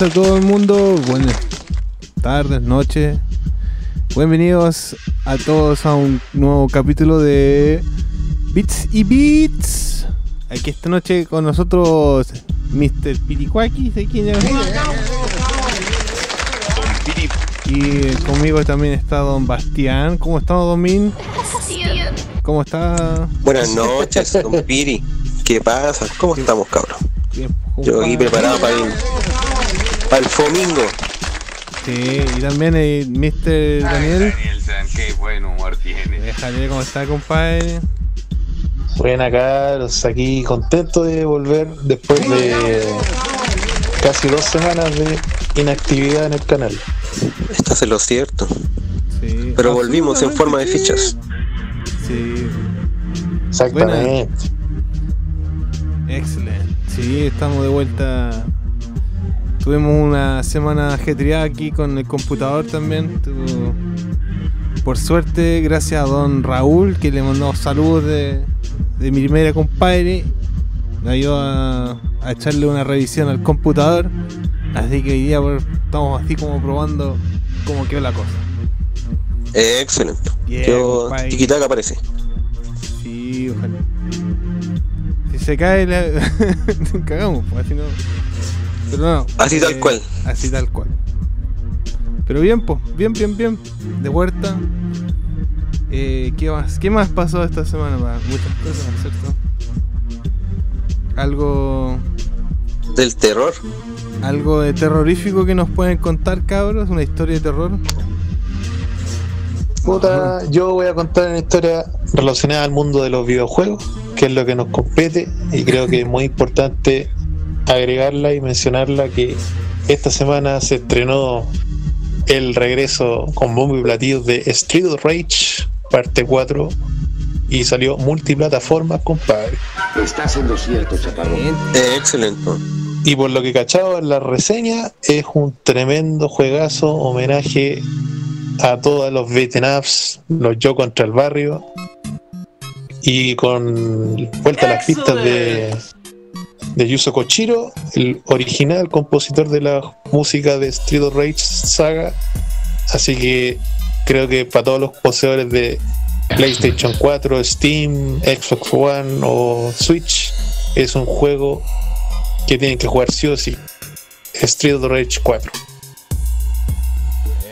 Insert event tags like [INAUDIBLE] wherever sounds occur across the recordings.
a todo el mundo, buenas tardes, noches. Bienvenidos a todos a un nuevo capítulo de Bits y Beats. Aquí esta noche con nosotros Mr. Piricuaki, ¿de quién es? Y conmigo también está Don Bastián. ¿Cómo está Don Min? ¿Cómo está? Buenas noches, don Piri. ¿Qué pasa? ¿Cómo estamos, cabrón? Bien, Yo aquí preparado para el, para el fomingo. Sí, y también eh, Mr. Daniel. Daniel San, qué buen humor tiene. Déjale cómo está, compadre. Buena caros, aquí contento de volver después de casi dos semanas de inactividad en el canal. Estás en lo cierto. Sí. Pero volvimos en forma de fichas. Sí, Exactamente. excelente. Sí, estamos de vuelta. Tuvimos una semana ajetreada aquí con el computador también. Por suerte, gracias a don Raúl, que le mandó saludos de, de mi primera compadre, me ayudó a, a echarle una revisión al computador. Así que hoy día pues, estamos así como probando cómo quedó la cosa. Eh, excelente. Bien, Yo. Tiquitaca aparece. Sí, ojalá. Si se cae, la... [LAUGHS] cagamos, pues, así no. Pero no. Así tal cual. Así tal cual. Pero bien, pues, bien, bien, bien. De vuelta. Eh, ¿Qué más? ¿Qué más pasó esta semana? Pa? Muchas cosas, ¿cierto? Algo. Del terror. Algo de terrorífico que nos pueden contar, cabros. Una historia de terror. Puta, yo voy a contar una historia relacionada al mundo de los videojuegos, que es lo que nos compete, y creo que es muy importante agregarla y mencionarla que esta semana se estrenó el regreso con bombo y platillos de Street of Rage, parte 4, y salió multiplataformas, compadre. Estás en lo cierto, chaparro. Eh, excelente. Y por lo que cachado en la reseña, es un tremendo juegazo, homenaje a todos los beaten ups, los yo contra el barrio, y con vuelta a las pistas de, de Yuzo Kochiro, el original compositor de la música de Street of Rage Saga. Así que creo que para todos los poseedores de PlayStation 4, Steam, Xbox One o Switch, es un juego que tienen que jugar sí o sí. Street of Rage 4.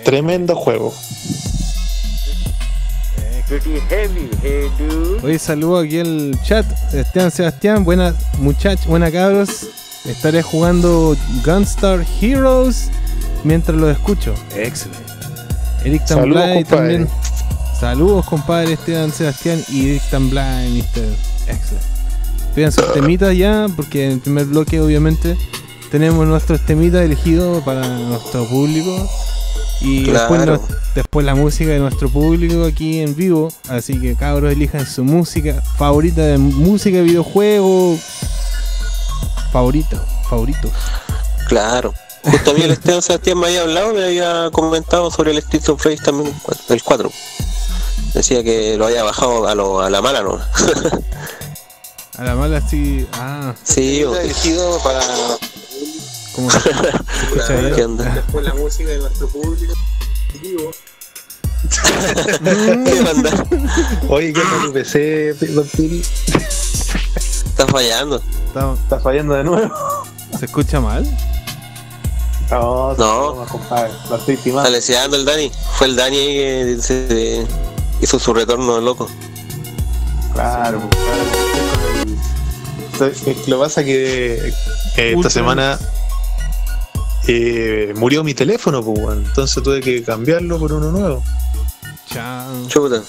Tremendo juego. Hoy saludo aquí el chat. Esteban Sebastián, buenas muchachos, buenas cabros. Estaré jugando Gunstar Heroes mientras lo escucho. Excelente. Eric Tamblay también. Saludos, compadre Esteban Sebastián y Eric Tamblay, Mr. Excelente. Pidan sus temitas ya, porque en el primer bloque, obviamente, tenemos nuestros temitas elegidos para nuestro público. Y después, Claro. nos- después la música de nuestro público aquí en vivo. Así que cabros elijan su música favorita de música de videojuego. Favorito, favorito. Claro. Justo a mí el Esteban Sebastián me había hablado, me había comentado sobre el Street of Rage también, el 4. Decía que lo había bajado a, lo, a la mala, ¿no? [LAUGHS] A la mala sí. Ah, sí, elegido para como se, [LAUGHS] escucha bien. ¿qué onda? después la música de nuestro público vivo. [LAUGHS] ¿Qué onda? Oye, ¿qué onda tu PC, Don Piri? Está fallando. Está- ¿Está fallando de nuevo? ¿Se escucha mal? No, No. no, compadre. Lo estoy Está timando. leseando el Dani. Fue el Dani ahí que se- hizo su retorno loco. Claro, claro. Lo que pasa es que Eh, esta semana eh, murió mi teléfono, pues, entonces tuve que cambiarlo por uno nuevo. Chao. Chuta.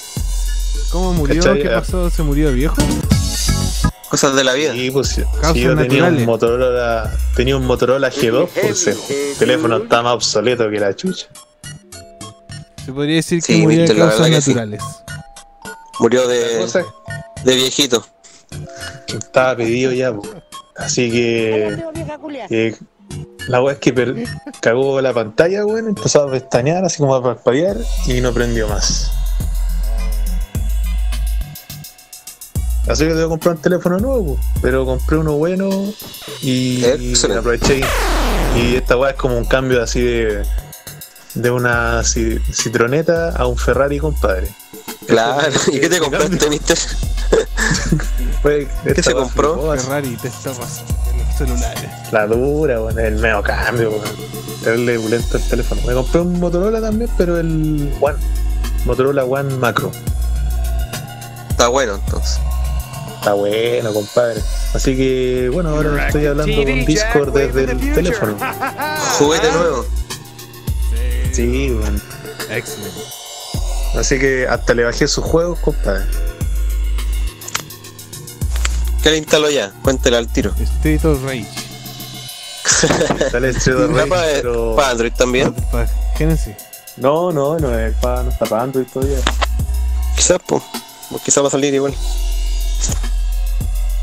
¿Cómo murió? ¿Cachai? ¿Qué pasó? ¿Se murió de viejo? Cosas de la vida. Y pues, si Causas yo tenía un Motorola, tenía un Motorola G2, pues el teléfono está más obsoleto que la chucha. Se podría decir que Sí, murió de causas sí. naturales. Murió de, de viejito. estaba pedido ya, pues. Así que eh, la weá es que per- cagó la pantalla, weón, empezó a pestañear, así como a parpadear y no prendió más. Así que debo comprar un teléfono nuevo, pero compré uno bueno y, y aproveché. Y esta weá es como un cambio así de, de una ci- citroneta a un Ferrari, compadre. Claro. [LAUGHS] ¿Y qué te compraste, mister? [LAUGHS] ¿Qué se compró? Ferrari te está pasando celulares. La dura, bueno, el medio cambio, weón. Terrible pulento el teléfono. Me compré un Motorola también, pero el One. Motorola One Macro. Está bueno, entonces. Está bueno, compadre. Así que, bueno, ahora estoy hablando con Discord desde el teléfono. [LAUGHS] Juguete nuevo. Sí, weón. Excelente. Así que hasta le bajé sus juegos, compadre. ¿Qué le instaló ya? Cuéntele al tiro. Street of Rage. [LAUGHS] Sale Street of ¿Era Rage, para, pero... para Android también? Para Genesis. No, no, no, es para, no está para Android todavía. Quizás, pues. Quizás va a salir igual.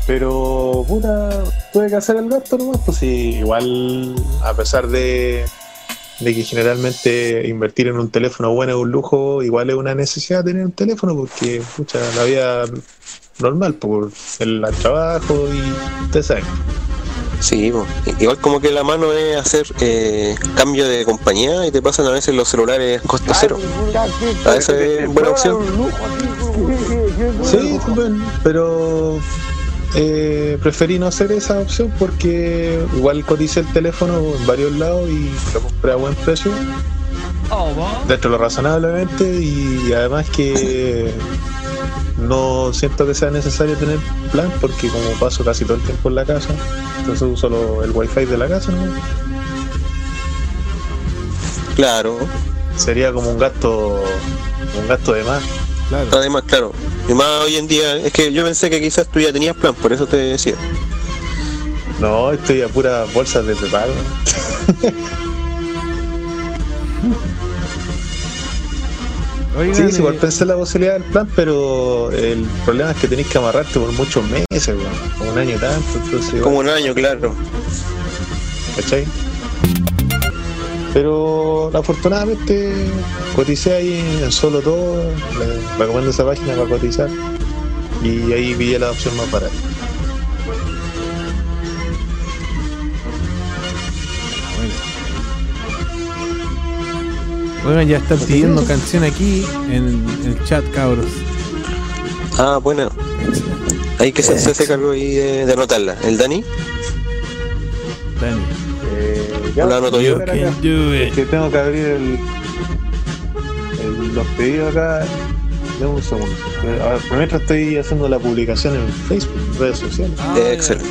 Pero, puta, tuve que hacer el gasto nomás, pues sí, igual, a pesar de, de que generalmente invertir en un teléfono bueno es un lujo, igual es una necesidad tener un teléfono porque, pucha, la vida normal, por el trabajo y ustedes saben. Sí, igual como que la mano es hacer eh, cambio de compañía y te pasan a veces los celulares costo cero. A veces es buena opción. Sí, bueno, pero eh, preferí no hacer esa opción porque igual coticé el teléfono en varios lados y lo compré a buen precio. Dentro de lo razonablemente y además que no siento que sea necesario tener plan porque como paso casi todo el tiempo en la casa, entonces uso lo- el wifi de la casa, ¿no? Claro. Sería como un gasto, un gasto de más. Claro. Además, claro. Y más hoy en día, es que yo pensé que quizás tú ya tenías plan, por eso te decía. No, estoy a puras bolsas de prepago. [LAUGHS] Oigan, Sí, sí, eh, igual pensé en la posibilidad del plan, pero el problema es que tenéis que amarrarte por muchos meses, weón. Como un año tanto, entonces. igual, Como un año, claro. ¿Cachai? Pero afortunadamente coticé ahí en solo todo. Le recomiendo esa página para cotizar. Y ahí pillé la opción más barata. Oigan, ya están pidiendo canción aquí en el chat, cabros. Ah, bueno. Hay que se, se hace cargo ahí de, de anotarla. ¿El Dani? Dani. Eh, ya, La anoto yo. que tengo que abrir el, el- los pedidos acá. Dame un segundo. Eh, A ver, mientras estoy haciendo la publicación en Facebook, en redes sociales. Ah, Eh, excelente.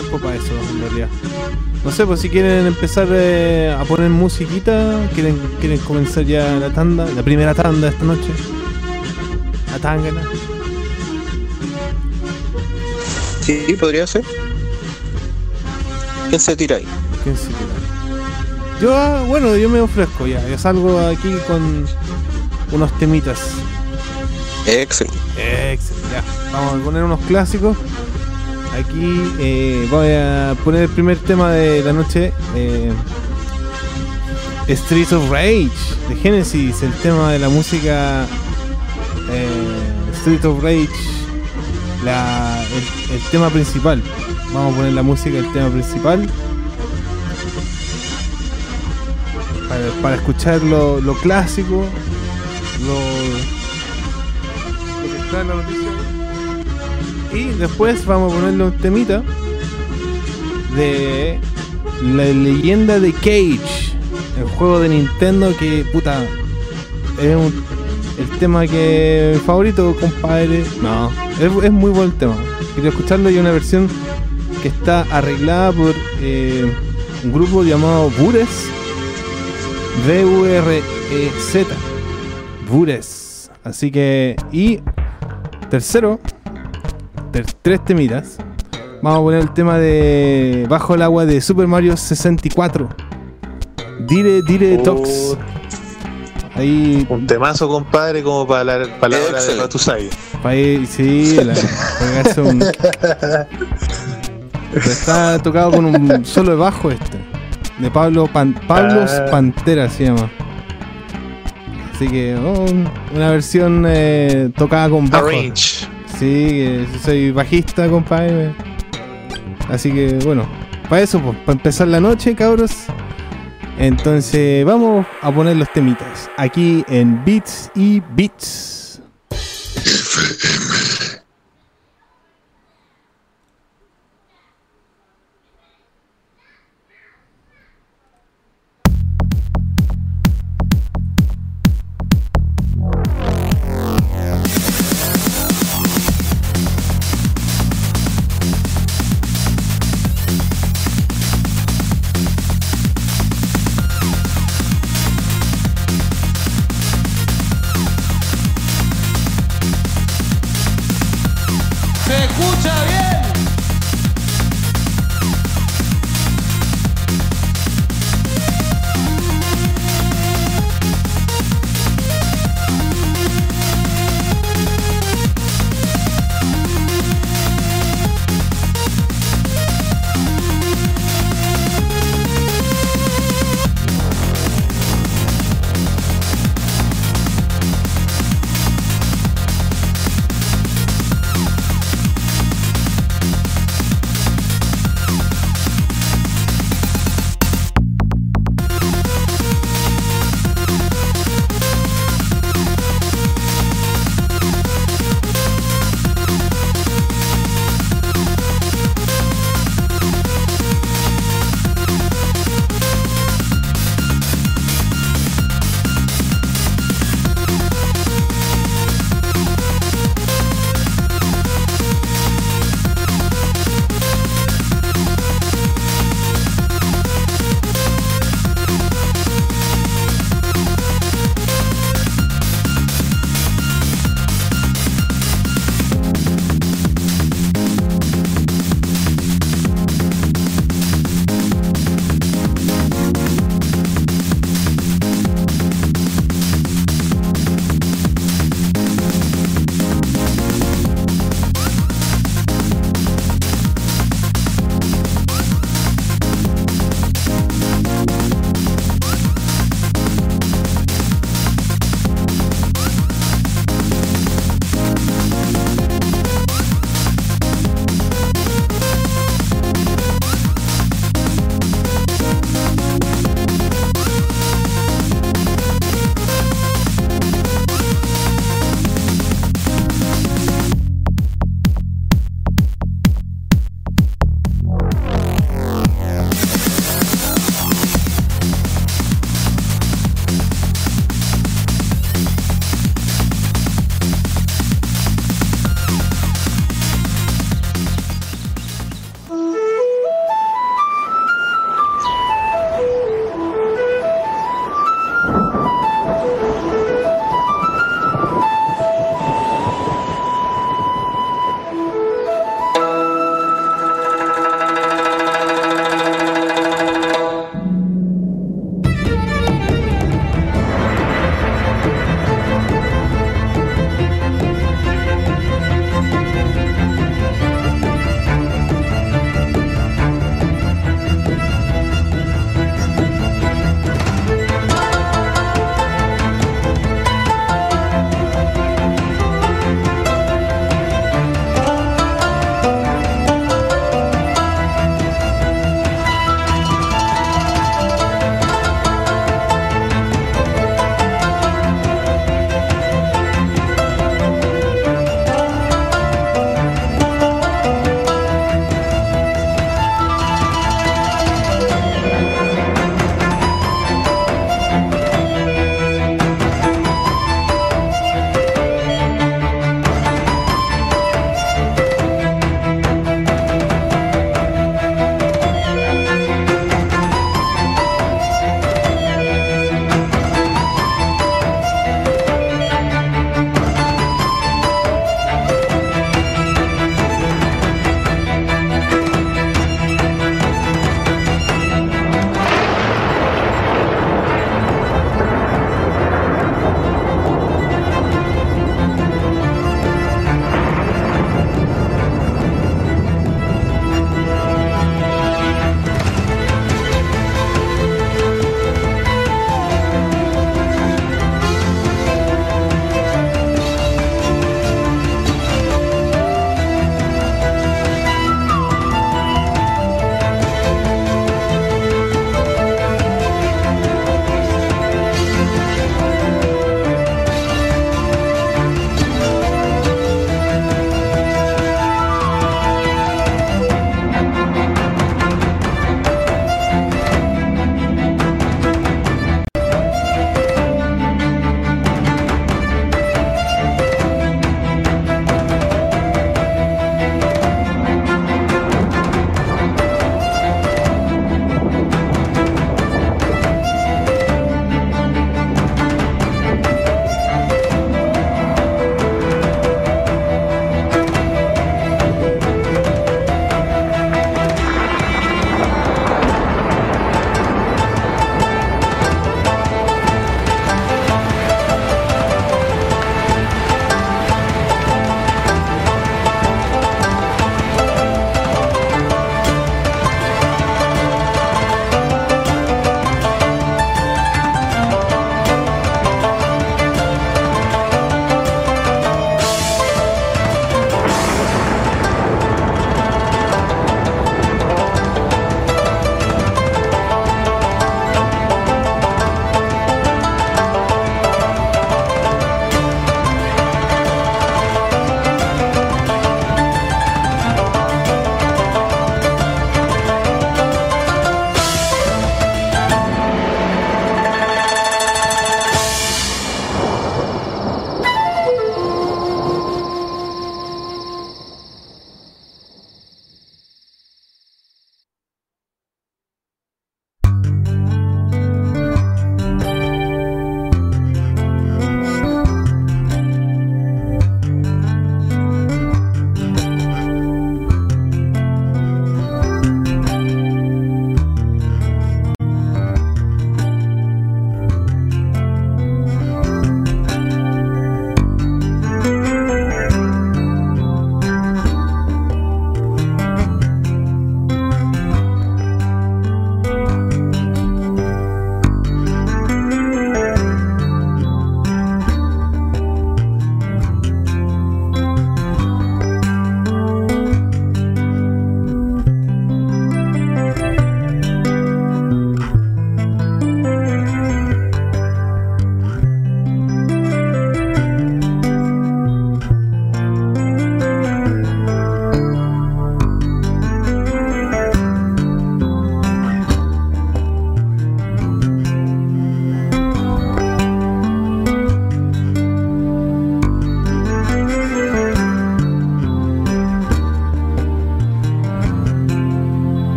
Tiempo para eso en realidad. No sé, pues si quieren empezar eh, a poner musiquita, quieren, quieren comenzar ya la tanda, la primera tanda esta noche. La tangana. Sí, podría ser. ¿Quién se tira ahí? ¿Quién se tira? Yo, ah, bueno, yo me ofrezco ya. Yo salgo aquí con unos temitas. Excelente. Excelente, ya. Vamos a poner unos clásicos. Aquí eh, voy a poner el primer tema de la noche. Eh, Streets of Rage de Genesis, el tema de la música eh, Streets of Rage, el, el tema principal. Vamos a poner la música del tema principal. Para, para escuchar lo, lo clásico, lo, lo que está en la noticia. Y después vamos a ponerle un temita de la leyenda de Cage, el juego de Nintendo que, puta, es un- el tema que favorito, compadre. No, es, es muy buen tema. quería escucharlo y una versión que está arreglada por eh, un grupo llamado Bures. V-U-R-E-Z. Bures. Así que. Y. Tercero. Tres temitas. Vamos a poner el tema de Bajo el agua de Super Mario 64. Dire, dire, tox. Ahí. Un temazo, compadre, como para la palabra de Excelente. Batusai. Pa' ir- sí, la, pegarse un- [LAUGHS] Pero está tocado con un solo de bajo este. De Pablo Pan, Pablos Ah. Pantera se llama. Así que oh, una versión eh, tocada con bajo. Arrange. Sí, soy bajista, compadre. Así que bueno, para eso, para empezar la noche, cabros. Entonces vamos a poner los temitas aquí en Beats y Beats. [LAUGHS]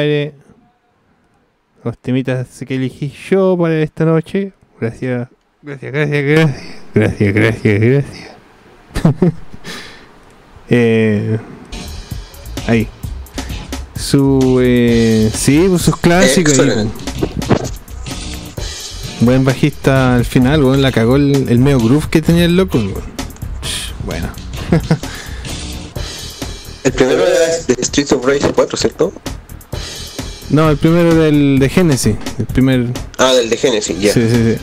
compadre. Los temitas que elegí yo para esta noche. Gracias, gracias, gracias, gracias. Gracias, gracias, gracias. [LAUGHS] eh, ahí. Su. Eh, sí, pues sus clásicos. ahí. Buen bajista al final, weón, la cagó el, el medio groove que tenía el loco, Bueno. [LAUGHS] El primero era de Street of Rage 4, ¿cierto? No, el primero del de Genesis. El primer. Ah, del de Genesis, ya. Sí, sí, sí.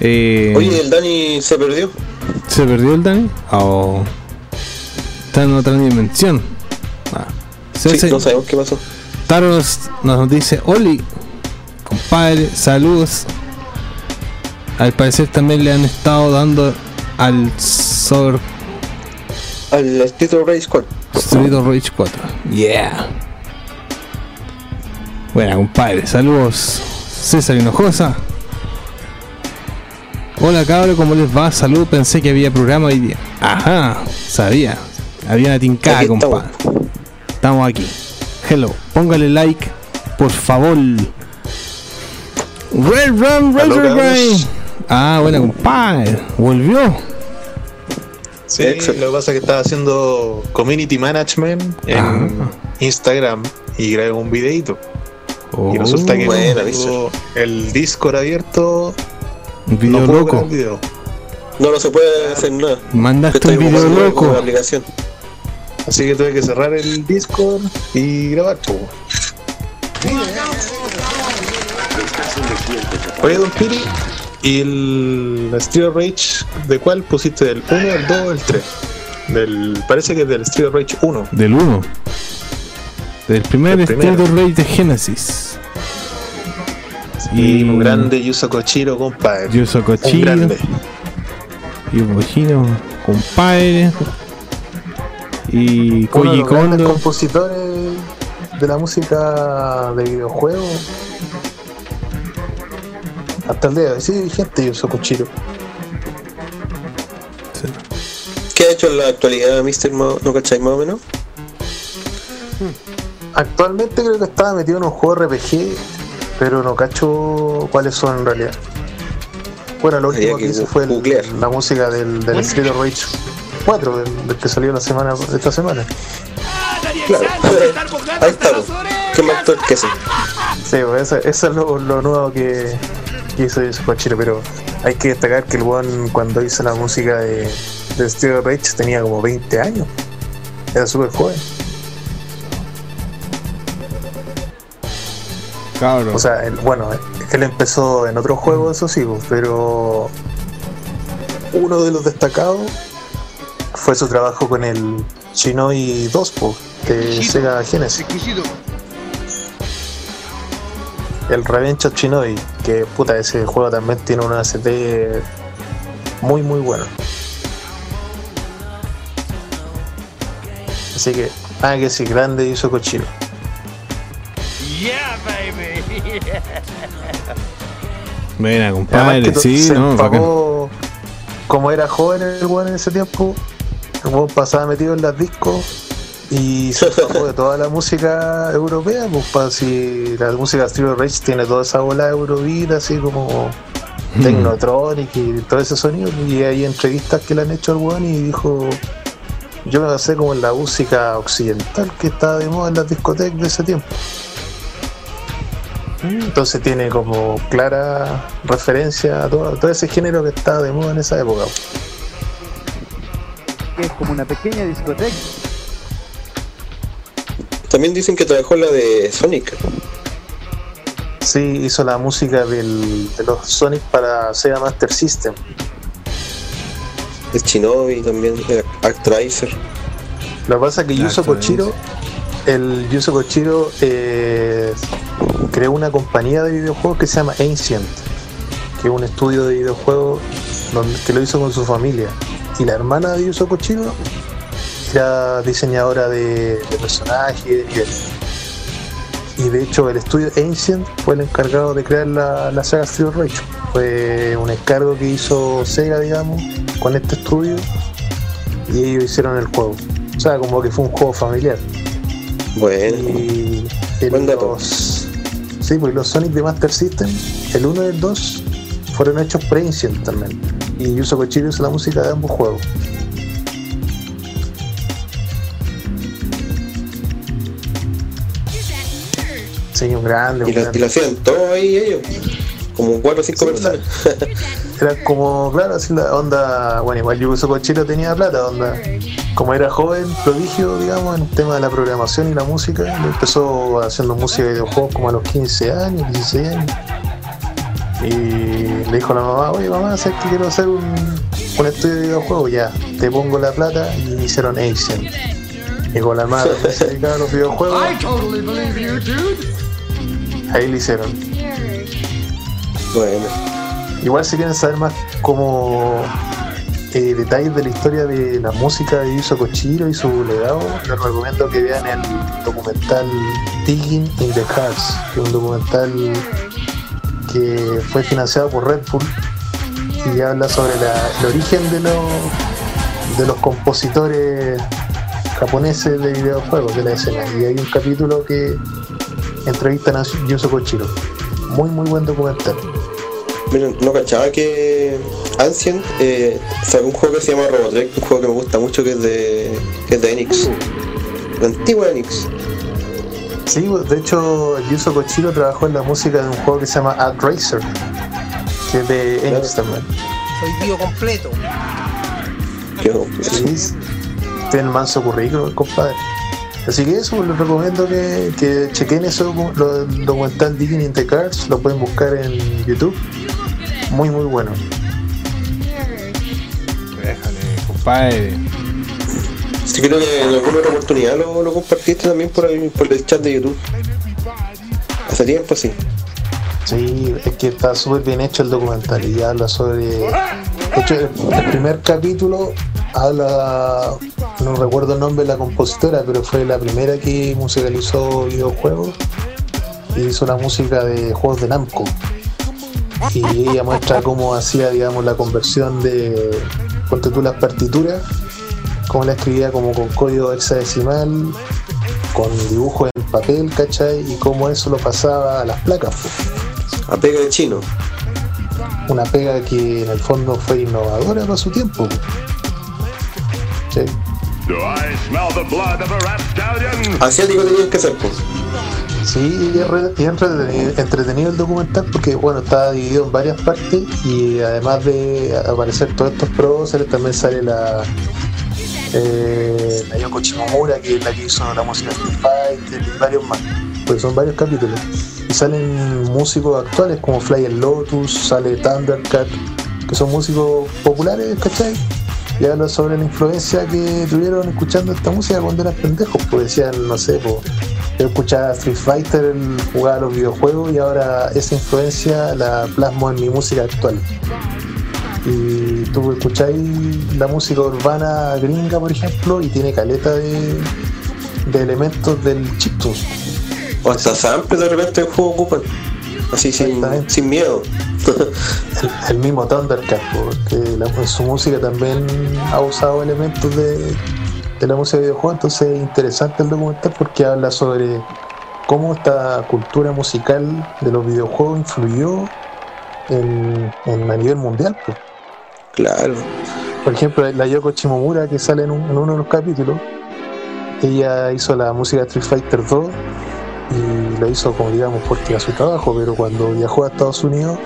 Eh, Oye, el Dani se perdió. ¿Se perdió el Dani? Oh. Está en otra dimensión. Ah. Sí, no sabemos qué pasó. Taros nos dice, Oli, compadre, saludos. Al parecer también le han estado dando al Sor Al Street of Rage 4. Street of Rage 4. Yeah. Buena, compadre. Saludos. César Hinojosa. Hola cabros, ¿cómo les va? Salud, pensé que había programa hoy día. Ajá, sabía. Había una tincada, estamos. compadre. Estamos aquí. Hello, póngale like, por favor. Red Run, Red. Run. Ah, buena, compadre. Volvió. Sí, lo que pasa es que estaba haciendo community management en. Instagram y grabé un videito. Oh, y resulta que buena, tengo el Discord abierto, un video no puedo loco. el video. No, no se puede hacer nada. Mandaste Estoy un video loco. aplicación. Así que tuve que cerrar el Discord y grabar. po. Oye, Don Piri, ¿y el Street of Rage de cuál pusiste? ¿Del 1, el 2 o el 3? Del, parece que es del Street of Rage 1. Del 1. Del primer of Rage de Genesis. Y un grande Yuzo Kochiro, compadre. Yuzo Un Kochiro. grande. Y un cochino, compadre. Y Uno de Koji los compositores de la música de videojuegos. Hasta el día de hoy, sí, vigente Yuzo Kochiro. ¿Qué ha hecho en la actualidad, Mr. Mo- ¿No cacháis más o menos? Actualmente creo que estaba metido en un juego RPG, pero no cacho cuáles son en realidad. Bueno, lo último que que hice fue el- la música del, del Street of Rage 4, del, del que salió la semana, esta semana. Claro. Ahí estamos. ¿Qué más actor que ese? Sí, pues eso, eso es lo, lo nuevo que, que hizo Yuzo Kochiro, pero hay que destacar que el one cuando hizo la música de, de Street of Rage tenía como 20 años. Era súper joven. O sea, él- bueno, él empezó en otro juego, eso sí, pues, pero uno de los destacados fue su trabajo con el Shinoi 2 pues, de Sega Genesis. El Revenge of Shinoi, que puta, ese juego también tiene una ACT muy muy bueno. Así que, nada que decir, grande hizo Kochiro. Buena, Y además compadre. Sí, se no, empapó, como era joven el weón en ese tiempo, el weón pasaba metido en las discos y se empapó de toda la música europea, pues para si la música de Street of Rage tiene toda esa bola Eurobeat así como Hmm. Technotronic y todo ese sonido, y hay entrevistas que le han hecho al weón y dijo yo me basé como en la música occidental que estaba de moda en las discotecas de ese tiempo. Entonces tiene como clara referencia a todo, a todo ese género que estaba de moda en esa época. que es como una pequeña discoteca. También dicen que trabajó en la de Sonic. Sí, hizo la música del, de los Sonic para Sega Master System. El Shinobi también, el Actraiser. Lo que pasa es que Yuzo Kochiro, el Yuzo Kochiro eh, creó una compañía de videojuegos que se llama Ancient, que es un estudio de videojuegos que lo hizo con su familia. Y la hermana de Yuzo Kochiro era diseñadora de, personajes y. Y de hecho el estudio Ancient fue el encargado de crear la, saga Street of Rage. Fue un encargo que hizo Sega, digamos, con este estudio y ellos hicieron el juego. O sea, como que fue un juego familiar. Bueno, Y en Buen dato. los, sí, pues los Sonic de Master System, el 1 y el 2 fueron hechos también. Y Yuzo Kochiro hizo la música de ambos juegos. Un grande, y lo, y grande. lo hacían todo ahí ellos. Como cuatro o cinco Sí, personas. Era como, claro, así la onda. Bueno, igual Yuzo Kochiro tenía plata, onda. Como era joven, prodigio, digamos, en el tema de la programación y la música, él empezó haciendo música de videojuegos como a los 15 años, 16 años. Y le dijo a la mamá, oye mamá, ¿sabes que quiero hacer un, un estudio de videojuegos? Ya, te pongo la plata y hicieron Asian. Y con la madre que se dedicaba a los videojuegos, ahí le hicieron. Bueno, Igual si quieren saber más como eh, detalles de la historia de la música de Yuzo Kochiro y su legado, les recomiendo que vean el documental Digging in the Hearts, que es un documental que fue financiado por Red Bull y habla sobre el origen de los, de los compositores japoneses de videojuegos de la escena. Y hay un capítulo que entrevistan a Yuzo Kochiro. Muy, muy buen documental. miren, no cachaba que Ancient eh, sacó un juego que se llama Robotrek, un juego que me gusta mucho que es de, que es de Enix. La antigua Enix. Sí, de hecho, Yuzo Kochiro trabajó en la música de un juego que se llama Ad Racer, que es de Enix también. Soy tío completo. Que- Sí, tiene el manso currículum, compadre. Así que eso, les recomiendo que, que chequen eso, lo, documental Digging in the Cards, lo pueden buscar en YouTube. Muy, muy bueno. Compadre. Sí, creo que en alguna otra oportunidad lo, lo compartiste también por, ahí, por el chat de YouTube. Hace tiempo, sí. Sí, es que está súper bien hecho el documental y habla sobre. De hecho, el, el primer capítulo habla. No recuerdo el nombre de la compositora, pero fue la primera que musicalizó videojuegos y hizo la música de juegos de Namco. Y ella muestra cómo hacía, digamos, la conversión de. Ponte tú las partituras, cómo la escribía como con código hexadecimal, con dibujos en papel, ¿cachai? Y cómo eso lo pasaba a las placas. pues A pega de chino. una pega que en el fondo fue innovadora para su tiempo. Sí. Do I smell the blood of a rapscallion? Asiático tenían que ser, pues. Sí, es, entretenido, entretenido el documental porque bueno, está dividido en varias partes y además de aparecer todos estos próceres también sale la eh, la Yoko Shimomura que es la que hizo la música de Fighter y varios más, pues son varios capítulos. Y salen músicos actuales como Flyer Lotus, sale Thundercat, que son músicos populares, ¿cachai? Y hablan sobre la influencia que tuvieron escuchando esta música cuando eran pendejos, pues decían, no sé, pues yo escuchaba Street Fighter, jugaba los videojuegos y ahora esa influencia la plasmo en mi música actual. Y tú escucháis la música urbana gringa, por ejemplo, y tiene caleta de, de elementos del chiptune. O hasta samples de repente el juego ocupan. Así sin, sin miedo. El, el mismo Thundercat, porque la- en su música también ha usado elementos de, de la música de videojuegos, entonces es interesante el documental porque habla sobre cómo esta cultura musical de los videojuegos influyó en, en- a nivel mundial. pues. Claro. Por ejemplo, la Yoko Shimomura que sale en, un- en uno de los capítulos, ella hizo la música de Street Fighter 2 y lo hizo como digamos porque era su trabajo, pero cuando viajó a Estados Unidos,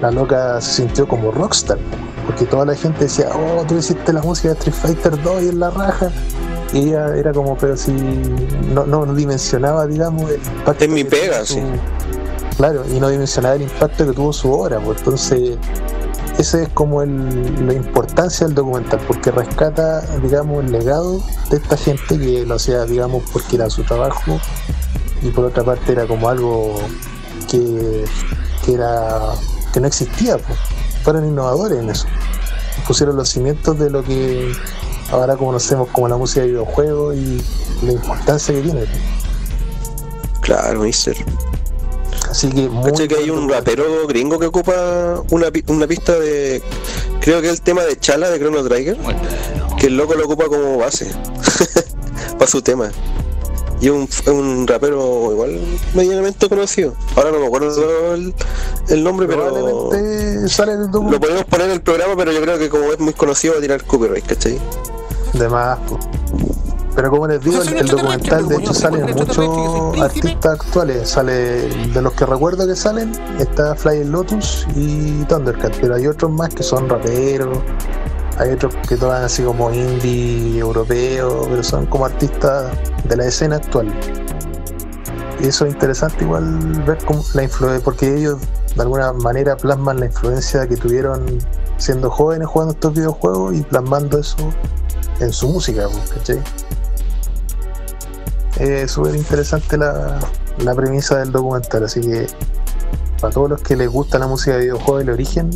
la loca se sintió como rockstar, porque toda la gente decía, oh, tú hiciste la música de Street Fighter 2 y en la raja. Y ella era como, pero si no, no dimensionaba, digamos, el impacto. Es mi pega, sí. Claro, y no dimensionaba el impacto que tuvo su obra, pues entonces esa es como el- la importancia del documental, porque rescata, digamos, el legado de esta gente que lo hacía, digamos, porque era su trabajo y por otra parte era como algo que, que era que no existía, pues. Fueron innovadores en eso, pusieron los cimientos de lo que ahora conocemos como la música de videojuegos y la importancia que tiene. Claro, mister. Así que muy que hay un rapero gringo que ocupa una, una pista de. Creo que es el tema de Chala de Chrono Trigger. Que el loco lo ocupa como base. [LAUGHS] Para su tema. Y un, un rapero igual medianamente conocido. Ahora no me acuerdo el, el nombre, pero Probablemente sale en el lo podemos poner en el programa, pero yo creo que como es muy conocido va a tirar copyright, ¿cachai? de más. Pero como les digo, el, el documental de hecho salen muchos artistas actuales. Sale de los que recuerdo que salen, está Flying Lotus y Thundercat, pero hay otros más que son raperos, hay otros que tocan así como indie europeo, pero son como artistas de la escena actual. Y eso es interesante igual ver cómo la influencia, porque ellos de alguna manera plasman la influencia que tuvieron siendo jóvenes jugando estos videojuegos y plasmando eso en su música, ¿cachai? Es súper interesante la, la premisa del documental, así que para todos los que les gusta la música de videojuegos el origen,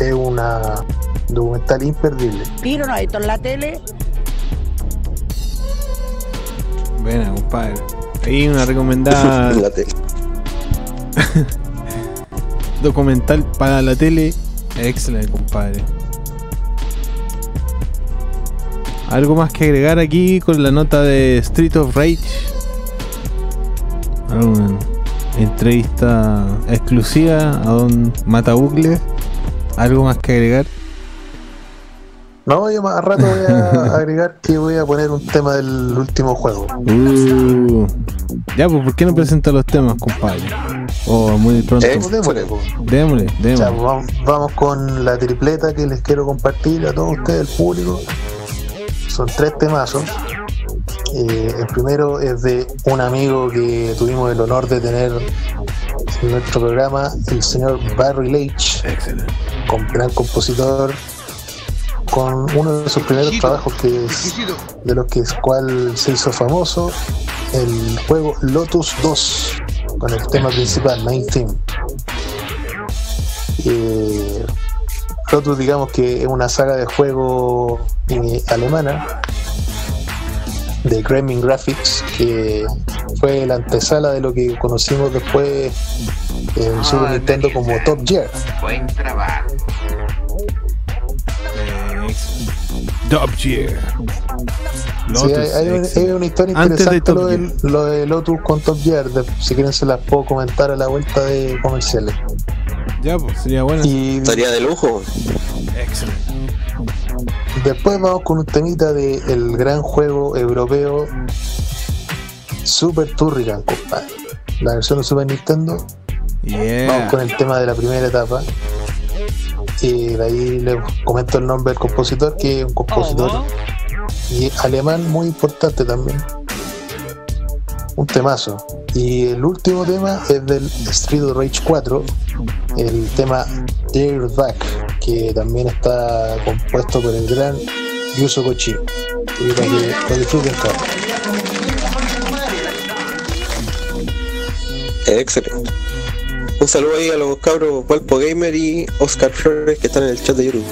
es una documental imperdible. Tiro, no, esto en la tele. Buena, compadre. Ahí una recomendada En [LAUGHS] la tele. [LAUGHS] documental para la tele. Excelente, compadre. ¿Algo más que agregar aquí con la nota de Street of Rage? ¿Alguna entrevista exclusiva a Don Matabucle? ¿Algo más que agregar? No, yo más a rato voy a [LAUGHS] agregar que voy a poner un tema del último juego. Uh, ya, pues, ¿por qué no presenta los temas, compadre? Oh, muy pronto. Eh, Démosle, po. Démosle, démosle. pues, vamos, vamos con la tripleta que les quiero compartir a todos ustedes, el público. Son tres temazos. Eh, el primero es de un amigo que tuvimos el honor de tener en nuestro programa, el señor Barry Leitch, con gran compositor, con uno de sus primeros trabajos que es de los que es cual se hizo famoso, el juego Lotus 2, con el tema principal, Main Theme. Eh, Lotus digamos que es una saga de juego eh, alemana de Gremlin Graphics que fue la antesala de lo que conocimos después en Super Nintendo como Top Gear. Buen trabajo. Top Gear. Sí, hay, hay un- excelente. hay una historia Antes de interesante Top lo, del- lo de Lotus con Top Gear. de- si quieren se las puedo comentar a la vuelta de comerciales. Ya, pues sería bueno. Y Estaría de lujo. Excelente. después vamos con un temita de el gran juego europeo Super Turrican, compadre. La versión de Super Nintendo. Yeah. Vamos con el tema de la primera etapa. Y de ahí les comento el nombre del compositor, que es un compositor y alemán muy importante también. Un temazo. Y el último tema es del Street of Rage 4, el tema Dare Back, que también está compuesto por el gran Yuzo Kochi. Y para que lo disfruten, cabrón. Excelente. Un saludo ahí a los cabros Walpo Gamer y Oscar Flores que están en el chat de YouTube.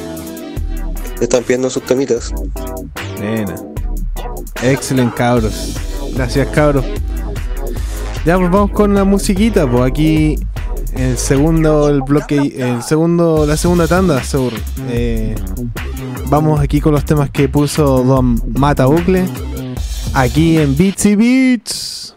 Están pidiendo sus temitas. Buena. Excelente, cabros. Gracias, cabros. Ya, pues vamos con la musiquita, pues aquí el segundo, el bloque, el segundo, la segunda tanda, seguro. Eh, vamos aquí con los temas que puso Don Mata Bucle. Aquí en Beats y Beats.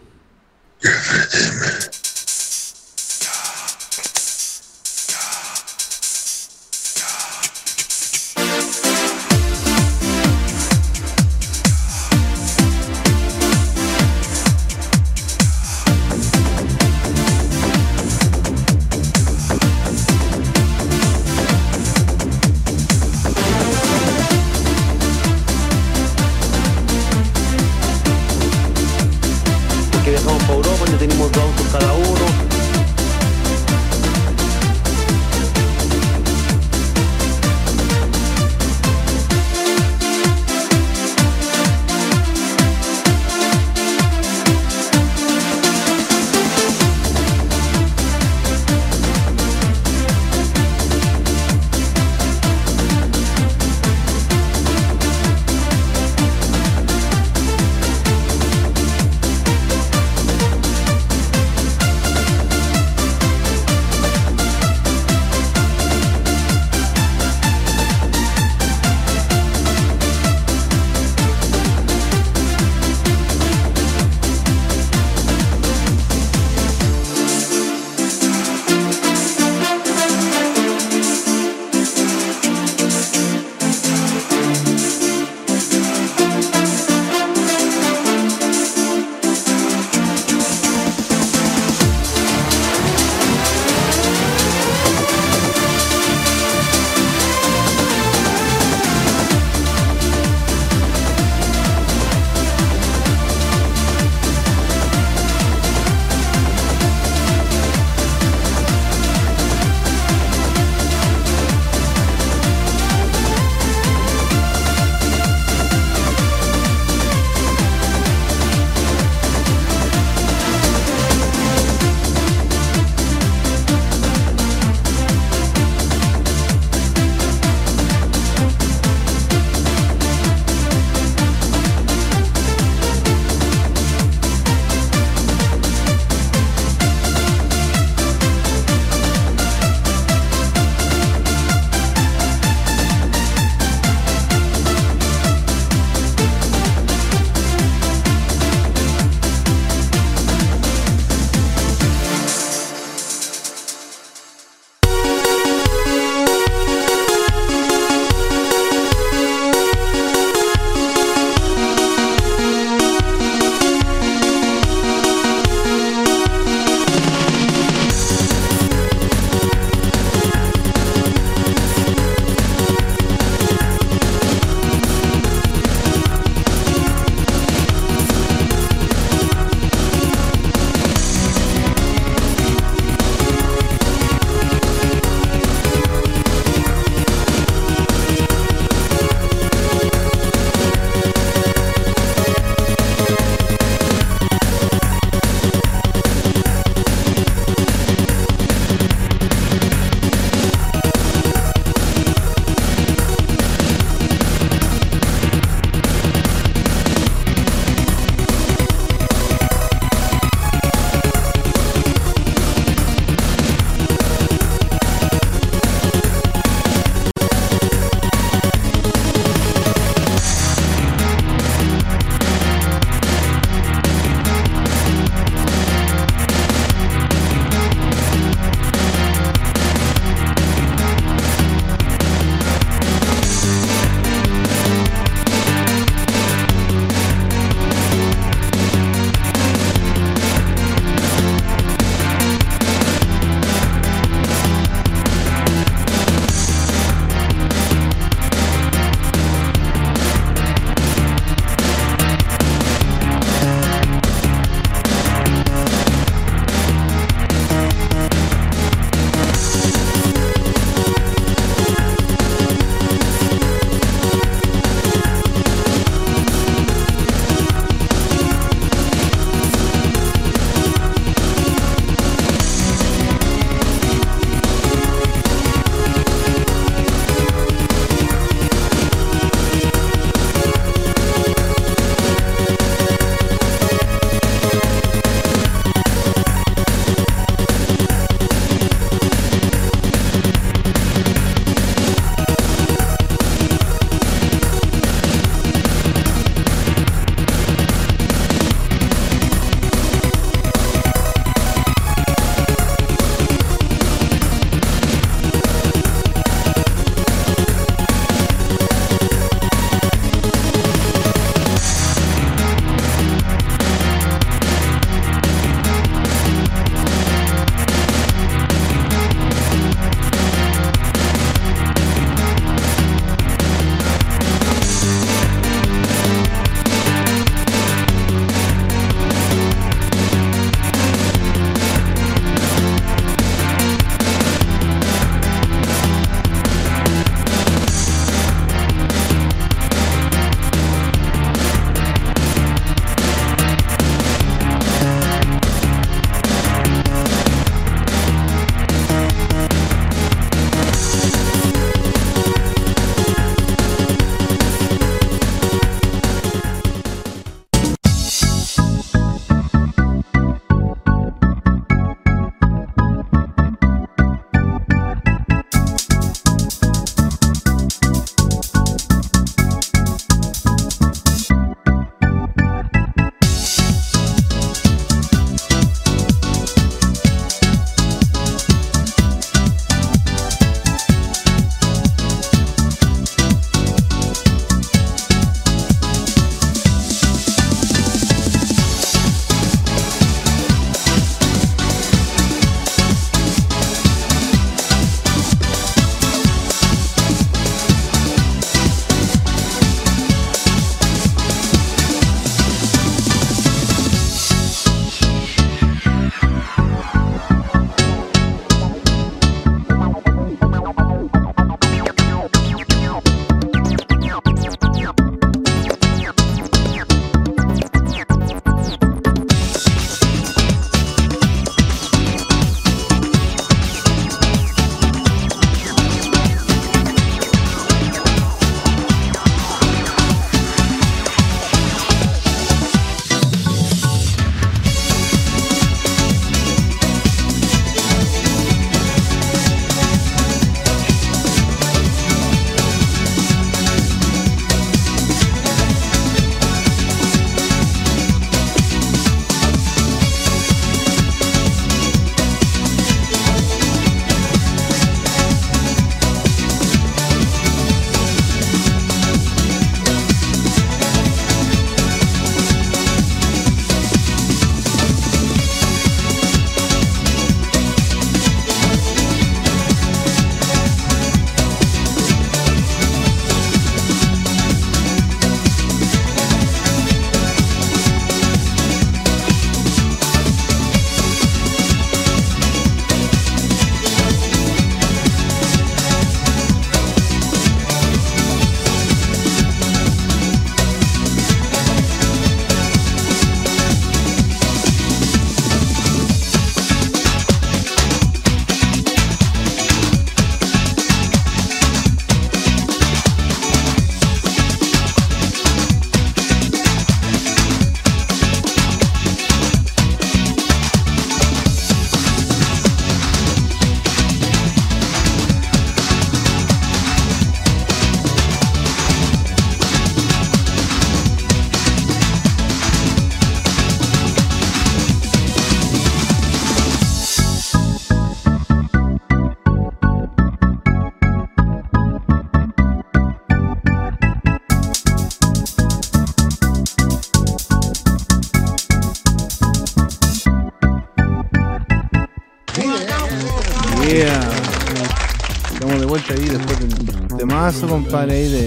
Temazo, compadre, ahí de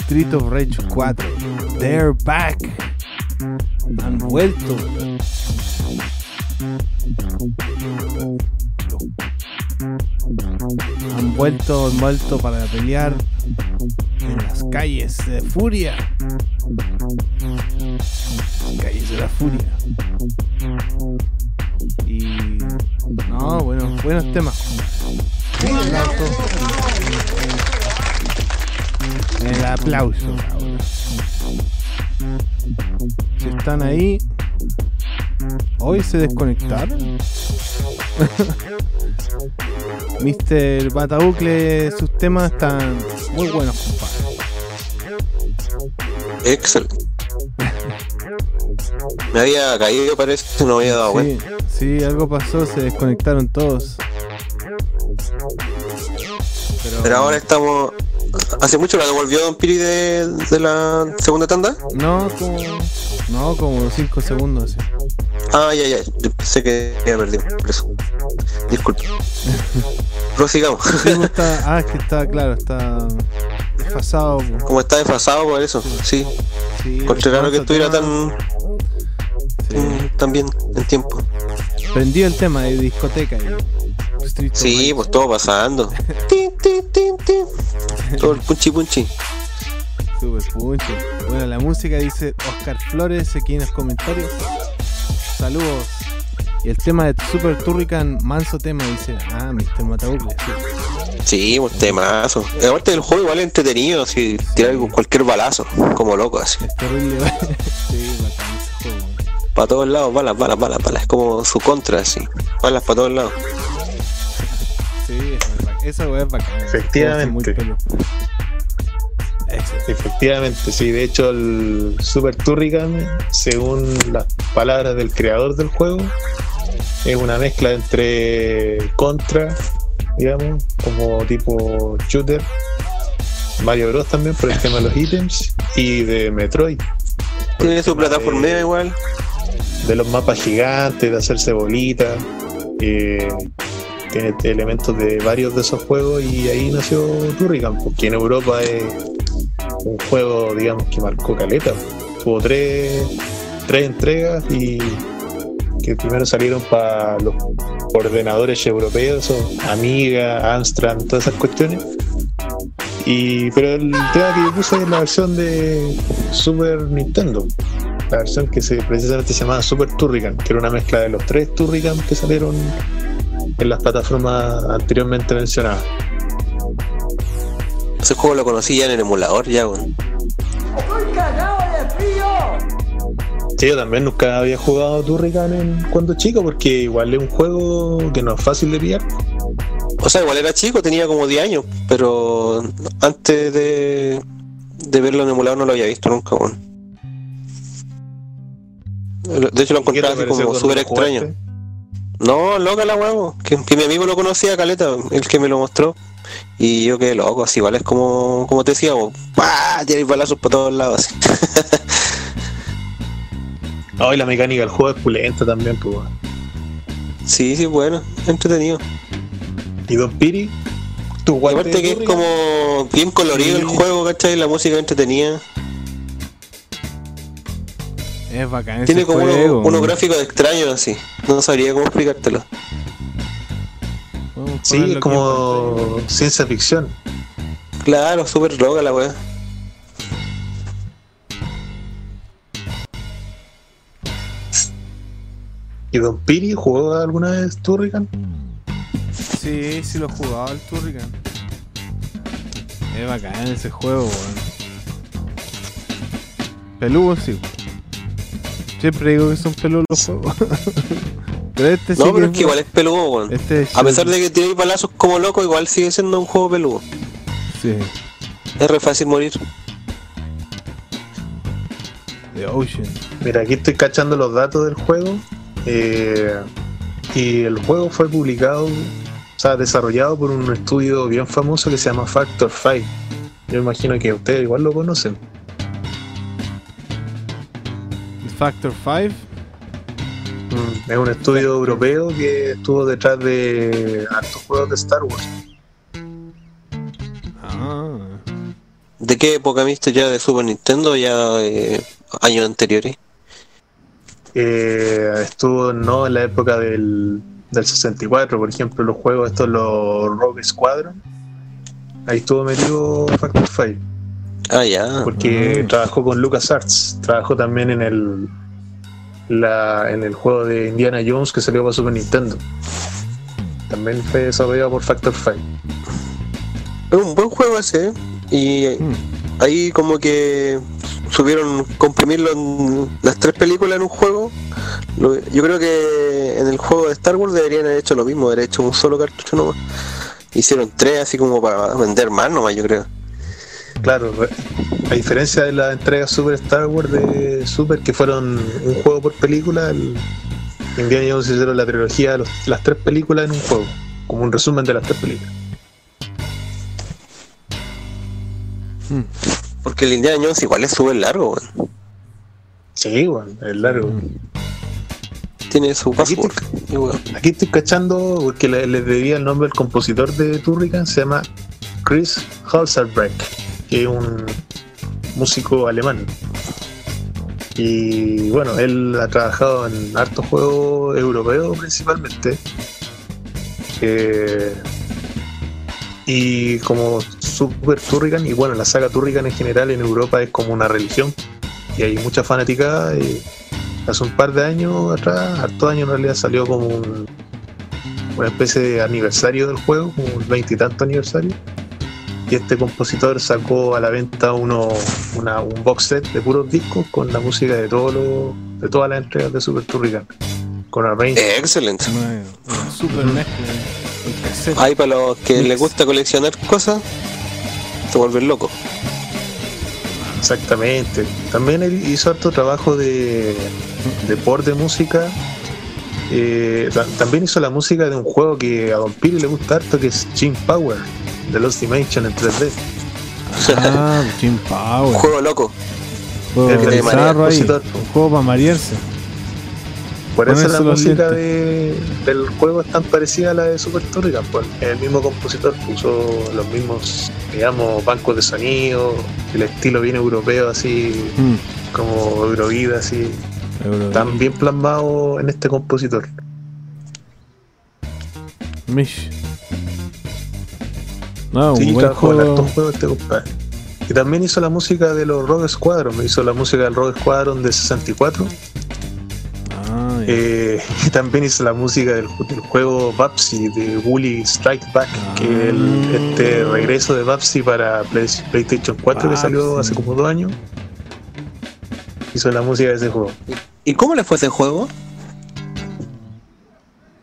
Street of Rage 4. They're back. Han vuelto. Han vuelto, han vuelto para pelear en las calles de Furia. Calles de la Furia. Y. No, bueno, buenos temas. Cabrón. Si están ahí. Hoy se desconectaron. [LAUGHS] Mr. Batabucle, sus temas están muy buenos, compadre. Excelente. [LAUGHS] Me había caído, parece, no me había dado Sí, cuenta. sí, algo pasó, se desconectaron todos. Pero, Pero ahora estamos. ¿Hace mucho la devolvió Don Piri de, de la segunda tanda? No, como. No, como 5 segundos. así. Ah, ya, ya. Yo pensé que había perdido. Por eso. Disculpe. [LAUGHS] Prosigamos. Sí, pues está, ah, es que está, claro, está desfasado. pues. Como está desfasado por eso. Sí. Sí, Encontré raro que estuviera tan, Sí. mm, tan bien en tiempo. Prendió el tema de discoteca. y Sí, pues todo pasando. [LAUGHS] Todo el punchi punchi. Super punche. Bueno, la música dice Oscar Flores aquí en los comentarios. Saludos. Y el tema de Super Turrican, manso tema, dice. Ah, Mr. Matabucle. Sí. Sí, un temazo. Aparte del juego igual entretenido, así tirar cualquier balazo, como loco así. Es terrible. [LAUGHS] sí, bacán ese juego. Para todos lados, balas, balas, balas, balas. Es como su contra, así. Balas para todos lados. Esa weá es bacán. Efectivamente. Efectivamente, sí. De hecho, el Super Turrican, según las palabras del creador del juego, es una mezcla entre Contra, digamos, como tipo shooter, Mario Bros. también por el tema de los ítems, y de Metroid. Tiene su plataforma de- igual. de los mapas gigantes, de hacerse bolitas. eh, tiene elementos de varios de esos juegos y ahí nació Turrican, porque en Europa es un juego, digamos, que marcó caleta. Tuvo tres, tres entregas y que primero salieron para los ordenadores europeos, Amiga, Amstrad, todas esas cuestiones. Y, pero el tema que yo puse es la versión de Super Nintendo la versión que se, precisamente se llamaba Super Turrican, que era una mezcla de los tres Turrican que salieron en las plataformas anteriormente mencionadas. Ese juego lo conocí ya en el emulador, ya, weón. Sí, yo también nunca había jugado Turrican en, cuando chico, porque igual es un juego que no es fácil de pillar. O sea, igual era chico, tenía como 10 años, pero antes de, de verlo en emulador no lo había visto nunca, weón. De hecho lo ¿Qué te encontraba así como súper extraño. jugaste? No, loca la huevo. Que, que mi amigo lo conocía, Caleta, el que me lo mostró. Y yo quedé loco, así, igual es como, como te decía, vos, ¡pah! Tiráis balazos por todos lados, así. [LAUGHS] No, y la mecánica del juego es pulenta también, pues. sí, sí, bueno, entretenido. Y Don Piri, tu aparte que es como bien colorido el juego, ¿cachai? La música entretenida. Es bacán ese Tiene como uno- juego. unos gráficos extraños, así. No sabría cómo explicártelo. Sí, es como ciencia ficción. Claro, súper loca la weá. ¿Y Don Piri jugó alguna vez Turrican? Sí, sí lo jugaba el Turrican. Es bacán ese juego, weón. Peludo, sí. Siempre digo que son peludos los juegos. [LAUGHS] pero este sí No, pero es es que igual es peludo, weón. Este es A pesar de que tiene balazos como loco, igual sigue siendo un juego peludo. Sí, Es re fácil morir. The Ocean. Mira, aquí estoy cachando los datos del juego. eh, y el juego fue publicado, o sea, desarrollado por un estudio bien famoso que se llama Factor 5. Yo imagino que ustedes igual lo conocen. Factor 5. Mm, es un estudio europeo que estuvo detrás de hartos juegos de Star Wars. ¿De qué época viste ya de Super Nintendo? Ya eh, años anteriores. Eh, estuvo no en la época del, del 64, por ejemplo, los juegos estos, los Rogue Squadron. Ahí estuvo metido Factor 5, Ah, ya. porque Ah. trabajó con LucasArts, trabajó también en el la, en el juego de Indiana Jones que salió para Super Nintendo. También fue desarrollado por Factor 5. Es un buen juego ese. ¿eh? Y Mm. ahí como que subieron comprimirlo en las tres películas en un juego. Yo creo que en el juego de Star Wars deberían haber hecho lo mismo, haber hecho un solo cartucho nomás. Hicieron tres así como para vender más nomás, yo creo. Claro, a diferencia de las entregas Super Star Wars de Super, que fueron un juego por película, el Indiana Jones hicieron la trilogía, los- las tres películas en un juego, como un resumen de las tres películas. Porque el Indiana Jones igual es súper largo, weón. Sí, bueno, es largo. Tiene su Aquí password. Weón, Aquí estoy cachando porque le, le debía el nombre al compositor de Turrican, se llama Chris Halserbeck, es un músico alemán. Y bueno, él ha trabajado en hartos juegos europeos principalmente. Eh, y como Super Turrican, y bueno, la saga Turrican en general en Europa es como una religión. Y hay mucha fanática. Y hace un par de años atrás, hartos años en realidad, salió como un- una especie de aniversario del juego, como un veintitanto aniversario. Y este compositor sacó a la venta uno, una- un box set de puros discos con la música de todos los, de todas las entregas de Super Turrican. Con arrange. Eh, excelente. Super mezcla cassette. Ahí para los que Mix. les gusta coleccionar cosas, se vuelven locos. Exactamente. También él hizo harto trabajo de, de port de música. Eh, ta- también hizo la música de un juego que a Don Piri le gusta harto, que es Jim Power, de Lost Dimension en 3D. Ah, [LAUGHS] Jim Power. Juego loco. Juego el de bizarro ahí. compositor. Un juego para marearse. Por eso la música de- del juego es tan parecida a la de Super Turrican. Pues el mismo compositor puso los mismos, digamos, bancos de sonido, el estilo bien europeo, así Mm, como Eurovida, así. Euro- Tan bien plasmado en este compositor. Mish. No, un Sí, buen trabajó en hartos juegos este compadre. Y también hizo la música de los Rogue Squadron, hizo la música del Rogue Squadron de 64. Ah, ya. Eh, [LAUGHS] y también hizo la música del, del juego Babsy de Woolly Strike Back, que es el, este regreso de Babsy para Play- PlayStation 4 que salió Babsy. hace como dos años. Hizo la música de ese juego. ¿Y cómo le fue ese juego?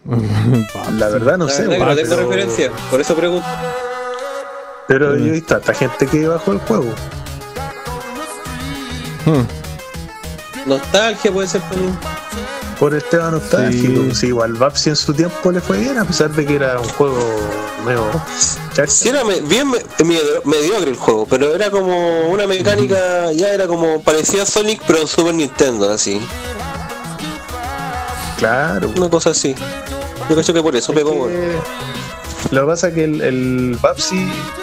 [LAUGHS] La verdad no La sé, verdad que no tengo referencia, por eso pregunto. Pero yo he visto hasta gente que bajó el juego. Hmm, Nostalgia puede ser también. Por el tema nostálgico. Sí. Sí. igual Babsy en su tiempo le fue bien, a pesar de que era un juego medio. Sí, era me- bien me- medio- mediocre el juego, pero era como una mecánica, ya era como parecía Sonic, pero en Super Nintendo, así. Claro. Una cosa así. Yo creo que por eso pegó, bueno. Eh, Lo que pasa es que el, el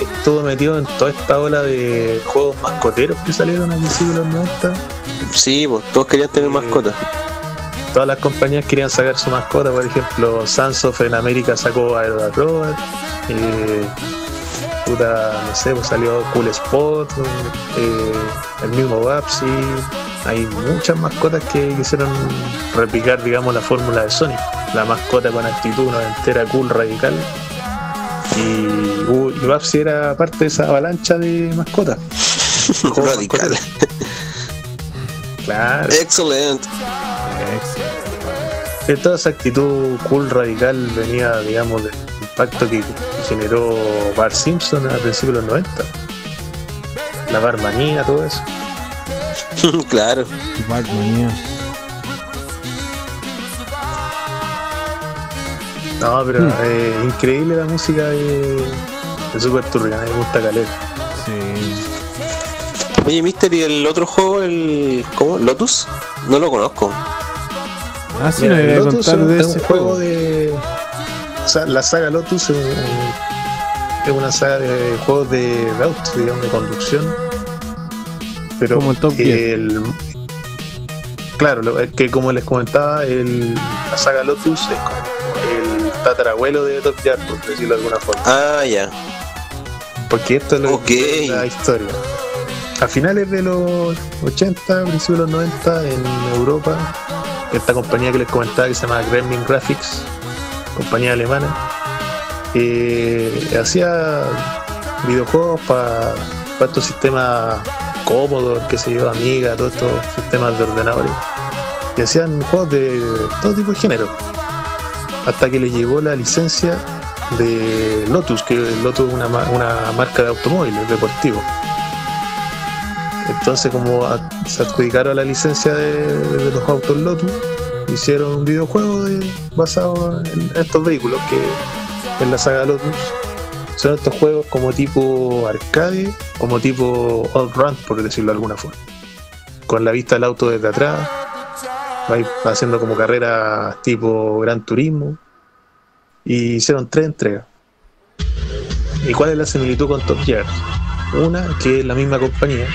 estuvo metido en toda esta ola de juegos mascoteros que salieron al principio de los 90. Sí, pues todos querían tener mascotas. Todas las compañías querían sacar su mascota, por ejemplo, Sansoft en América sacó a Edward Robert, eh, puta, no sé, pues salió Cool Spot, eh, el mismo Babsy. Hay muchas mascotas que quisieron replicar, digamos, la fórmula de Sonic. La mascota con actitud noventera cool, radical. Y, uh, y Babsy era parte de esa avalancha de mascotas. [LAUGHS] Radical. Claro. Excelente. Que toda esa actitud cool radical venía, digamos, del impacto que generó Bart Simpson a principios de los 90. La barmanía, todo eso. [LAUGHS] claro. Batmanía. No, pero [LAUGHS] eh, increíble la música de, de Super Turrican, me gusta caleta. Sí. Oye, Mister, ¿y el otro juego, el. ¿Cómo? ¿Lotus? No lo conozco. Ah, sí, Mira, me voy a Lotus contar es, de es ese un juego de. O sea, la saga Lotus es, es una saga de juegos de, autos, digamos, de conducción. Pero Como el Top el- claro, lo- es que como les comentaba, el, la saga Lotus es como tatarabuelo de Top Gear, por decirlo de alguna forma. Ah, ya. Porque esto es lo que es la historia. A finales de los 80, principios de los 90, en Europa, esta compañía que les comentaba que se llama Gremlin Graphics, compañía alemana, eh, hacía videojuegos para estos sistemas cómodos, qué sé yo, Amiga, todos estos sistemas de ordenadores. Y hacían juegos de todo tipo de género. Hasta que les llegó la licencia de Lotus, que Lotus es una, ma- una marca de automóviles deportivos. Entonces, como se adjudicaron la licencia de, los autos Lotus, hicieron un videojuego de- basado en estos vehículos, que es la saga Lotus. Son estos juegos como tipo arcade, como tipo Outrun, por decirlo de alguna forma. Con la vista del auto desde atrás, haciendo como carreras tipo Gran Turismo. Y hicieron tres entregas. ¿Y cuál es la similitud con Top Gear? Una, que es la misma compañía,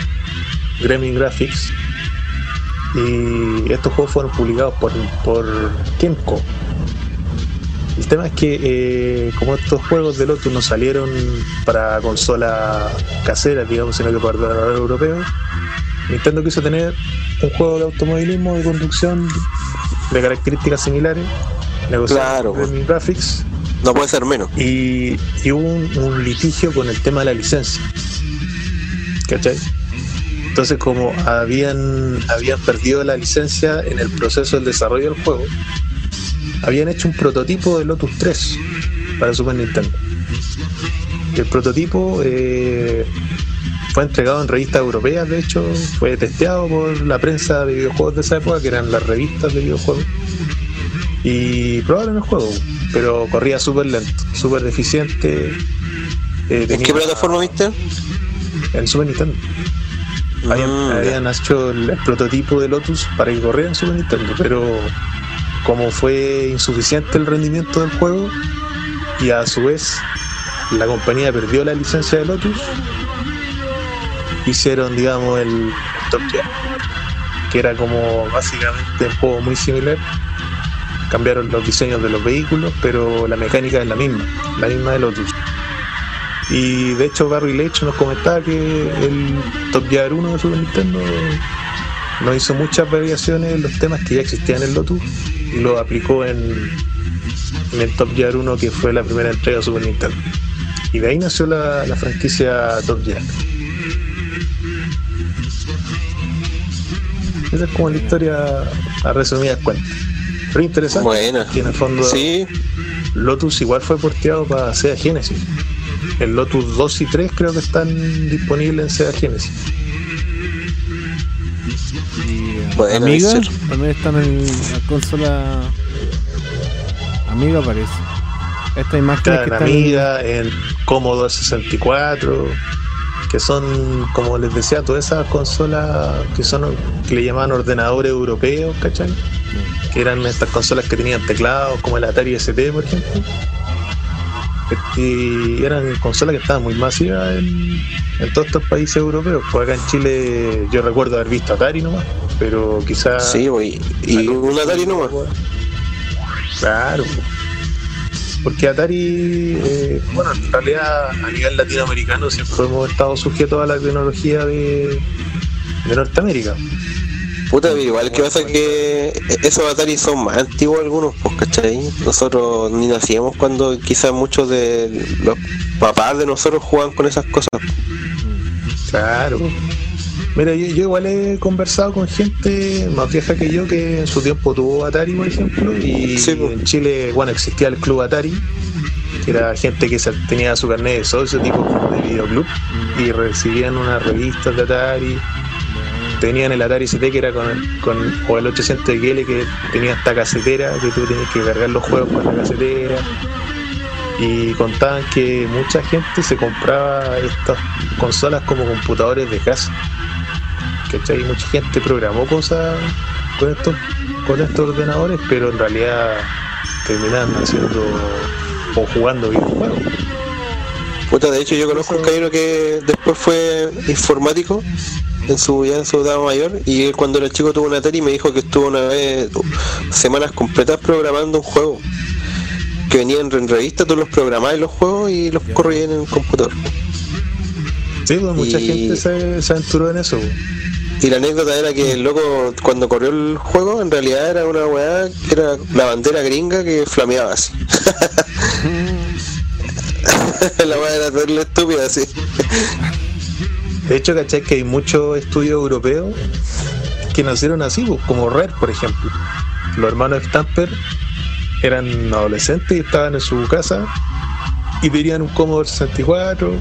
Gremlin Graphics. Y estos juegos fueron publicados por, por Kemco. El tema es que eh, como estos juegos de Lotus no salieron para consolas caseras, digamos, sino que para ordenadores europeos, Nintendo quiso tener un juego de automovilismo de conducción de características similares, negoció Claro, con Gremlin Graphics No puede ser menos. y, y hubo un, un litigio con el tema de la licencia. ¿Cachai? Entonces, como habían, habían perdido la licencia en el proceso del desarrollo del juego, habían hecho un prototipo de Lotus 3 para Super Nintendo. El prototipo eh, fue entregado en revistas europeas, de hecho, fue testeado por la prensa de videojuegos de esa época, que eran las revistas de videojuegos. Y probaron el juego, pero corría súper lento, súper deficiente. eh, ¿En qué plataforma viste? En Super Nintendo. Habían, Mm, habían hecho el, el prototipo de Lotus para que corriera en Super Nintendo, pero como fue insuficiente el rendimiento del juego y a su vez la compañía perdió la licencia de Lotus, hicieron, digamos, el, el Top Gear, que era como básicamente un juego muy similar. Cambiaron los diseños de los vehículos, pero la mecánica es la misma, la misma de Lotus. Y de hecho Barry Leitch nos comentaba que el Top Gear 1 de Super Nintendo no hizo muchas variaciones en los temas que ya existían en Lotus y lo aplicó en, en el Top Gear 1 que fue la primera entrega de Super Nintendo. Y de ahí nació la, la franquicia Top Gear. Esa es como la historia a resumidas cuentas. Pero interesante. Buena. Que en el fondo Sí, Lotus igual fue porteado para Sega Genesis. El Lotus 2 y 3 creo que están disponibles en Sega Genesis. Bueno, Amiga, también están en la consola Amiga parece. Esta imagen que Está en están Amiga, en Commodore 64, que son, como les decía, todas esas consolas que son que le llamaban ordenadores europeos, ¿cachai? Que eran estas consolas que tenían teclados, como el Atari ST, por ejemplo. Y eran consolas que estaban muy masivas en, en todos estos países europeos. Pues acá en Chile yo recuerdo haber visto Atari nomás, pero quizás... Sí, güey. Y un Atari nomás. Claro. Porque Atari, eh, bueno, en realidad a nivel latinoamericano siempre hemos estado sujetos a la tecnología de, de Norteamérica. Puta, igual que pasa que esos Atari son más antiguos algunos, pues, ¿cachai? Nosotros ni nacíamos cuando quizás muchos de los papás de nosotros jugaban con esas cosas. Claro. Mira, yo, yo igual he conversado con gente más vieja que yo que en su tiempo tuvo Atari, por ejemplo, y Sí, pues. en Chile, bueno, existía el club Atari, que era gente que tenía su carnet de socio, tipo de videoclub, y recibían unas revistas de Atari. Tenían el Atari ST que era con, con o el 800 XL que tenía esta casetera, que tú tenías que cargar los juegos con la casetera. Y contaban que mucha gente se compraba estas consolas como computadores de casa. ¿Cachai? Mucha gente programó cosas con estos, con estos ordenadores, pero en realidad terminaban haciendo o jugando videojuegos. Puta, de hecho yo conozco un caballero que después fue informático en su ya en su edad mayor y él cuando era chico tuvo una Atari y me dijo que estuvo una vez semanas completas programando un juego que venía en en revista, tú los programabas los juegos y los corrías en el computador. Sí, pues mucha Y- gente se, se aventuró en eso. Y la anécdota era que el loco cuando corrió el juego en realidad era una weá que era la bandera gringa que flameaba así. [LAUGHS] la weá era terrible estúpida así. De hecho, ¿cachai? Que hay muchos estudios europeos que nacieron así, pues, como Red, por ejemplo. Los hermanos Stamper eran adolescentes y estaban en su casa y tenían un Commodore 64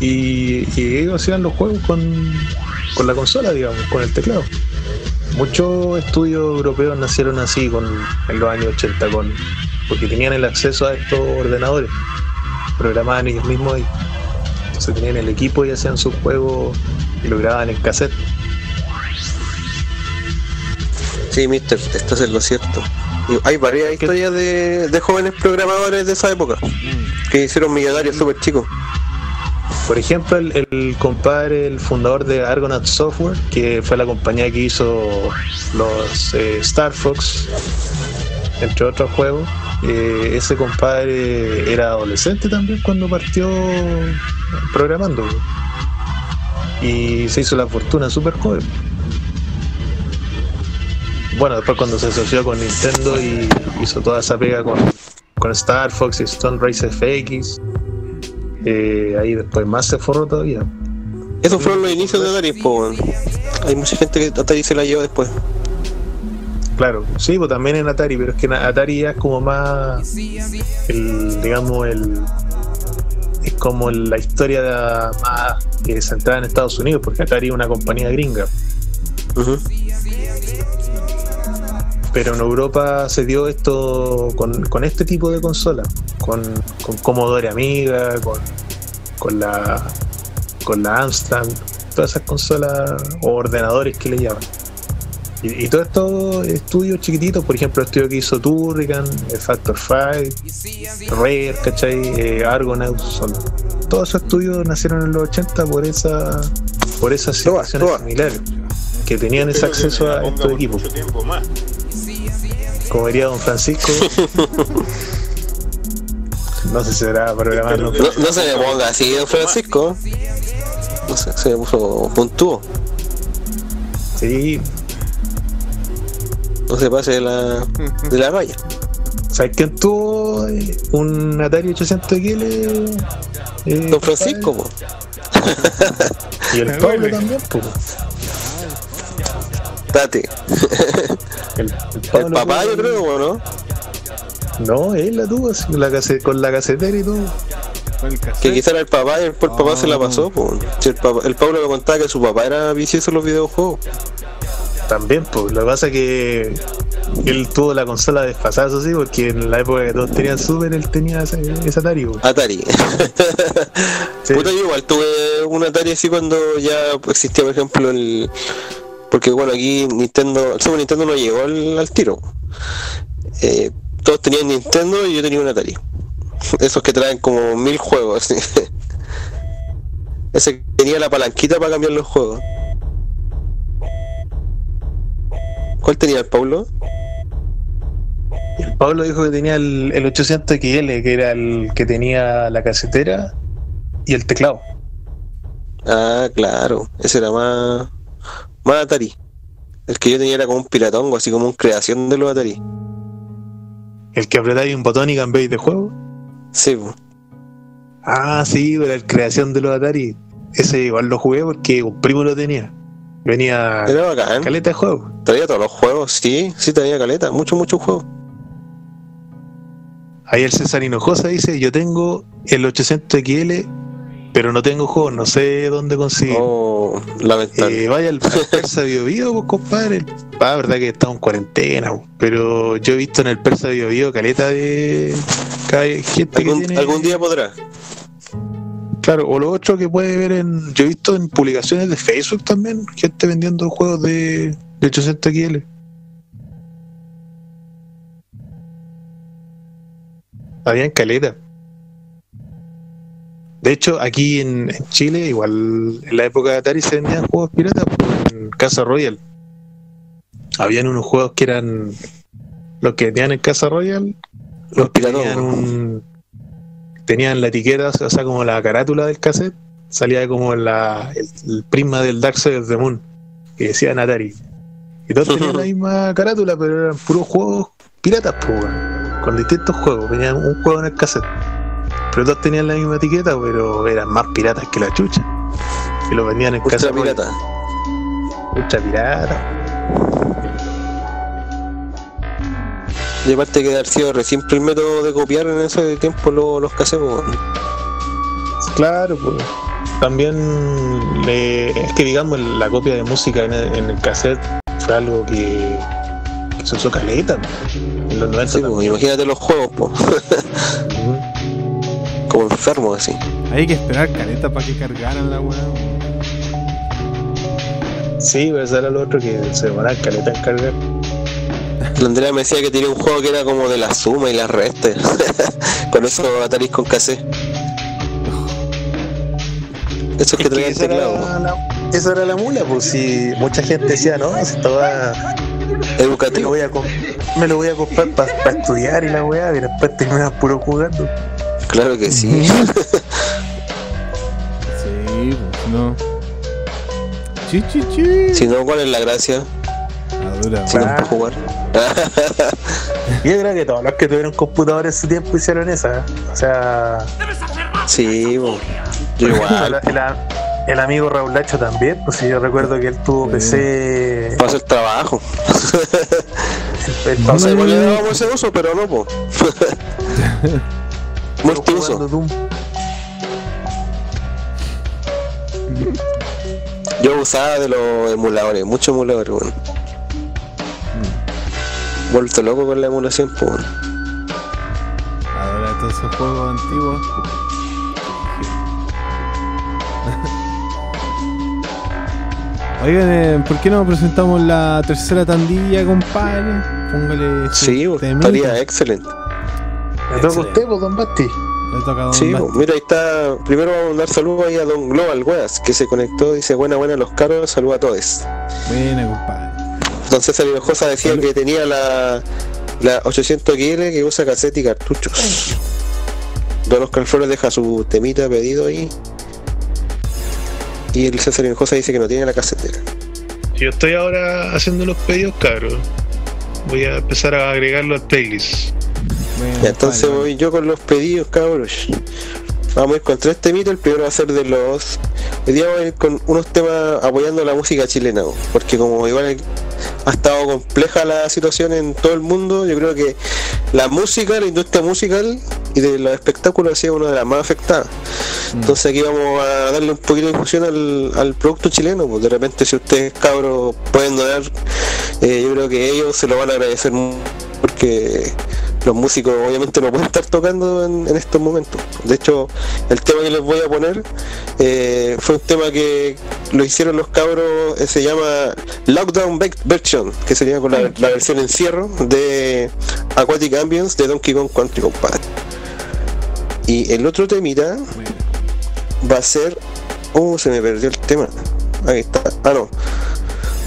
y, y ellos hacían los juegos con, con la consola, digamos, con el teclado. Muchos estudios europeos nacieron así con, en los años 80, con, porque tenían el acceso a estos ordenadores, programaban ellos mismos ahí. Entonces tenían el equipo y hacían sus juegos y lo grababan en cassette. Sí, mister, estás en lo cierto. Y hay varias historias de, de jóvenes programadores de esa época que hicieron millonarios súper chicos. Por ejemplo, el, compadre, el fundador de Argonaut Software, que fue la compañía que hizo los eh, Star Fox, entre otros juegos, eh, ese compadre era adolescente también cuando partió programando. Y se hizo la fortuna súper joven. Bueno, después cuando se asoció con Nintendo y hizo toda esa pega con, con Star Fox y Stone Race FX, eh, ahí después más se forró todavía. Esos fueron los inicios de Atari. Hay mucha gente que Atari se la llevó después. Claro, sí, pues también en Atari, pero es que en Atari ya es como más, el, digamos, el, es como la historia de- más eh, centrada en Estados Unidos, porque Atari es una compañía gringa. Pero en Europa se dio esto con, con este tipo de consola, con, con Commodore Amiga, con, con la con la Amstrad, todas esas consolas o ordenadores que le llaman. Y, y todos estos estudios chiquititos, por ejemplo, el estudio que hizo Turrican, Factor 5, Rare, ¿cachai? Eh, Argonauts, son, todos esos estudios nacieron en los 80 por esa por esas situaciones similares, que tenían ese acceso a estos equipos. Como diría don Francisco, [LAUGHS] no sé si será programando. No, no se me ponga así, don Francisco. No sé, se me puso puntúo. Sí, No se pase de la, de la raya. ¿sabes quién tuvo un Atari 800 XL? Eh, Don Francisco, po. Y el Pablo también, pues. El, el El Pablo papá, yo creo, ¿o ¿no? No, él la tuvo así, la case- con la casetera y todo. Que quizá era el papá y después el papá se la pasó, po. El, papá- el Pablo me contaba que su papá era vicioso en los videojuegos. También, pues. Lo que pasa es que él tuvo la consola desfasada, eso sí, porque en la época que todos tenían Super, él tenía ese, ese Atari, pues. Atari. Sí. Puta, yo igual tuve un Atari así cuando ya existía, por ejemplo, el. Porque bueno, aquí Nintendo, el Super Nintendo no llegó al, al tiro. Eh, todos tenían Nintendo y yo tenía un Atari. Esos que traen como mil juegos. así. Ese que tenía la palanquita para cambiar los juegos. ¿Cuál tenía el Paulo? El Pablo dijo que tenía el, el 800 XL, que era el que tenía la casetera y el teclado. Ah, claro, ese era más, más Atari. El que yo tenía era como un piratongo, así como un creación de los Atari. El que apretáis un botón y cambiáis de juego. Sí, po. Ah, sí, pero la creación de los Atari. Ese igual lo jugué porque un primo lo tenía. Venía era bacán. caleta de juego. Traía todos los juegos, sí, sí traía caleta, muchos, muchos juegos. Ahí el César Hinojosa dice, yo tengo el 800 XL, pero no tengo juegos, no sé dónde conseguir. Oh, lamentable. Eh, vaya al, Persa Bio Bio, pues, compadre. Ah, verdad que estamos en cuarentena, pues, pero yo he visto en el Persa Bio Bio caleta de gente que algún, tiene... algún día podrá. Claro, o lo otro que puede ver en... Yo he visto en publicaciones de Facebook también, gente vendiendo juegos de, de 800 XL. Había en caleta. De hecho, aquí en, en Chile, igual en la época de Atari se vendían juegos piratas pues, en Casa Royal. Habían unos juegos que eran los que tenían en Casa Royal, Los piratas. tenían un tenían la etiqueta, o sea, como la carátula del cassette, salía como la, el, el prisma del Dark Side of the Moon, que decían Atari. Y todos tenían la [LAUGHS] misma carátula, pero eran puros juegos piratas, pues, con distintos juegos. Venían un juego en el cassette. Pero todos tenían la misma etiqueta, pero eran más piratas que la chucha. Y lo vendían en Ultra casa pirata. Ultra pirata. Y aparte que haber sido recién el método de copiar en ese tiempo lo- los casemos. Claro, pues. También le, es que digamos la copia de música en el, en el cassette fue algo que, que se usó caleta ¿no? en los 90 Sí, pues, imagínate los juegos, po. Como enfermos así. Hay que esperar caleta para que cargaran la weá. Sí, pues era lo otro que se demoraba caleta en cargar. La Andrea me decía que tenía un juego que era como de la suma y la resta. [LAUGHS] con esos Atari con cassette. Que Es que traían esa, teclado. era la, esa era la mula, pues si mucha gente decía, no, si estaba, me lo Educativo. voy a, me lo voy a comprar para estudiar y la weá, y después terminas puro jugando. Claro que sí. [LAUGHS] Sí, pues no. Chi, chi, chi. si no, ¿cuál es la gracia? La dura, Si no weá. es para jugar. [LAUGHS] Yo creo que todos los que tuvieron computador en su tiempo hicieron esa. O sea, sí, yo el, igual. el- el amigo Raúl Lacho también, pues si yo recuerdo que él tuvo Sí. PC. Para hacer trabajo. el No sé qué le dábamos ese uso, pero no, po. [LAUGHS] Multiuso. jugando Doom. Yo usaba de los emuladores, muchos emuladores, bueno. Vuelto loco con la emulación, pues bueno. Ahora todos esos juegos antiguos. [LAUGHS] Oigan, eh, ¿por qué no presentamos la tercera tandilla, compadre? Póngale. Sí, estaría excelente. Le toca a usted, pues, don Basti. Le toca a Don Sí, Basti. po, mira, ahí está. Primero vamos a dar saludos ahí a Don Global Weas, que se conectó, dice buena, buena los caros, saludos a todos. Buena, compadre. Don César Hinojosa decía que tenía la, la 800 XL que usa cassette y cartuchos. Don Oscar Flores deja su temita pedido ahí. Y el César Hinojosa dice que no tiene la casetera. Yo estoy ahora haciendo los pedidos, cabros. Voy a empezar a agregarlo al playlist. Entonces voy yo con los pedidos, cabros. Vamos a ir con tres temitas. El primero va a ser de los. Hoy día vamos a ir con unos temas apoyando la música chilena, porque como igual ha estado compleja la situación en todo el mundo, yo creo que la música, la industria musical y de los espectáculos ha sido una de las más afectadas. Entonces aquí vamos a darle un poquito de difusión al, al producto chileno, pues de repente si ustedes cabros pueden donar, eh, yo creo que ellos se lo van a agradecer mucho porque los músicos obviamente no pueden estar tocando en, en estos momentos. De hecho, el tema que les voy a poner eh, fue un tema que lo hicieron los cabros, eh, se llama Lockdown Version, que sería con la, la versión encierro de Aquatic Ambience de Donkey Kong Country, compadre. Y el otro temita va a ser. Oh, se me perdió el tema. Ahí está. Ah, no.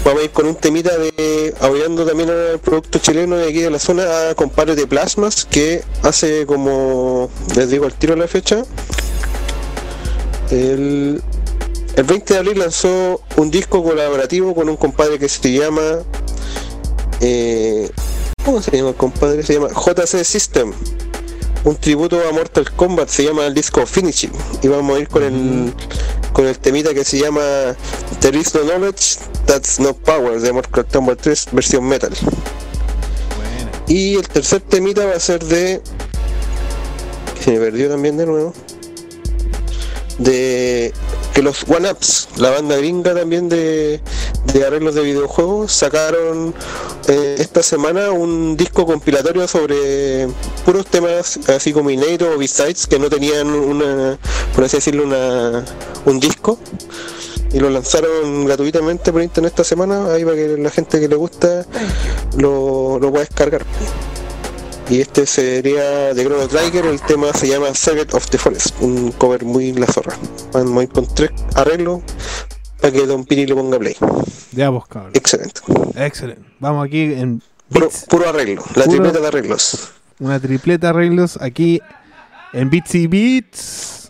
Vamos a ir con un temita de apoyando también al producto chileno de aquí de la zona a compadre de Plasmas que hace como les digo al tiro la fecha el, el 20 de abril lanzó un disco colaborativo con un compadre que se llama eh, ¿cómo se llama el compadre? se llama JC System un tributo a Mortal Kombat se llama el disco Finishing y vamos a ir con el con el temita que se llama There is no knowledge, that's no power de Mortal Kombat 3 versión metal. Y el tercer temita va a ser de. que se me perdió también de nuevo. De que los One Ups, la banda gringa también de, arreglos de videojuegos, sacaron eh, esta semana un disco compilatorio sobre puros temas así como inéditos o besides que no tenían una, por así decirlo, una, un disco y lo lanzaron gratuitamente por internet esta semana, ahí para que la gente que le gusta lo, lo pueda descargar. Y este sería de Chrono Trigger, el tema se llama Secret of the Forest, un cover muy la zorra. Vamos a ir con tres arreglos para que Don Piri le ponga play. Ya vos, cabrón. Excelente. Excelente. Vamos aquí en Puro, arreglo, la Puro- tripleta de arreglos. una tripleta arreglos aquí en Beats y Beats.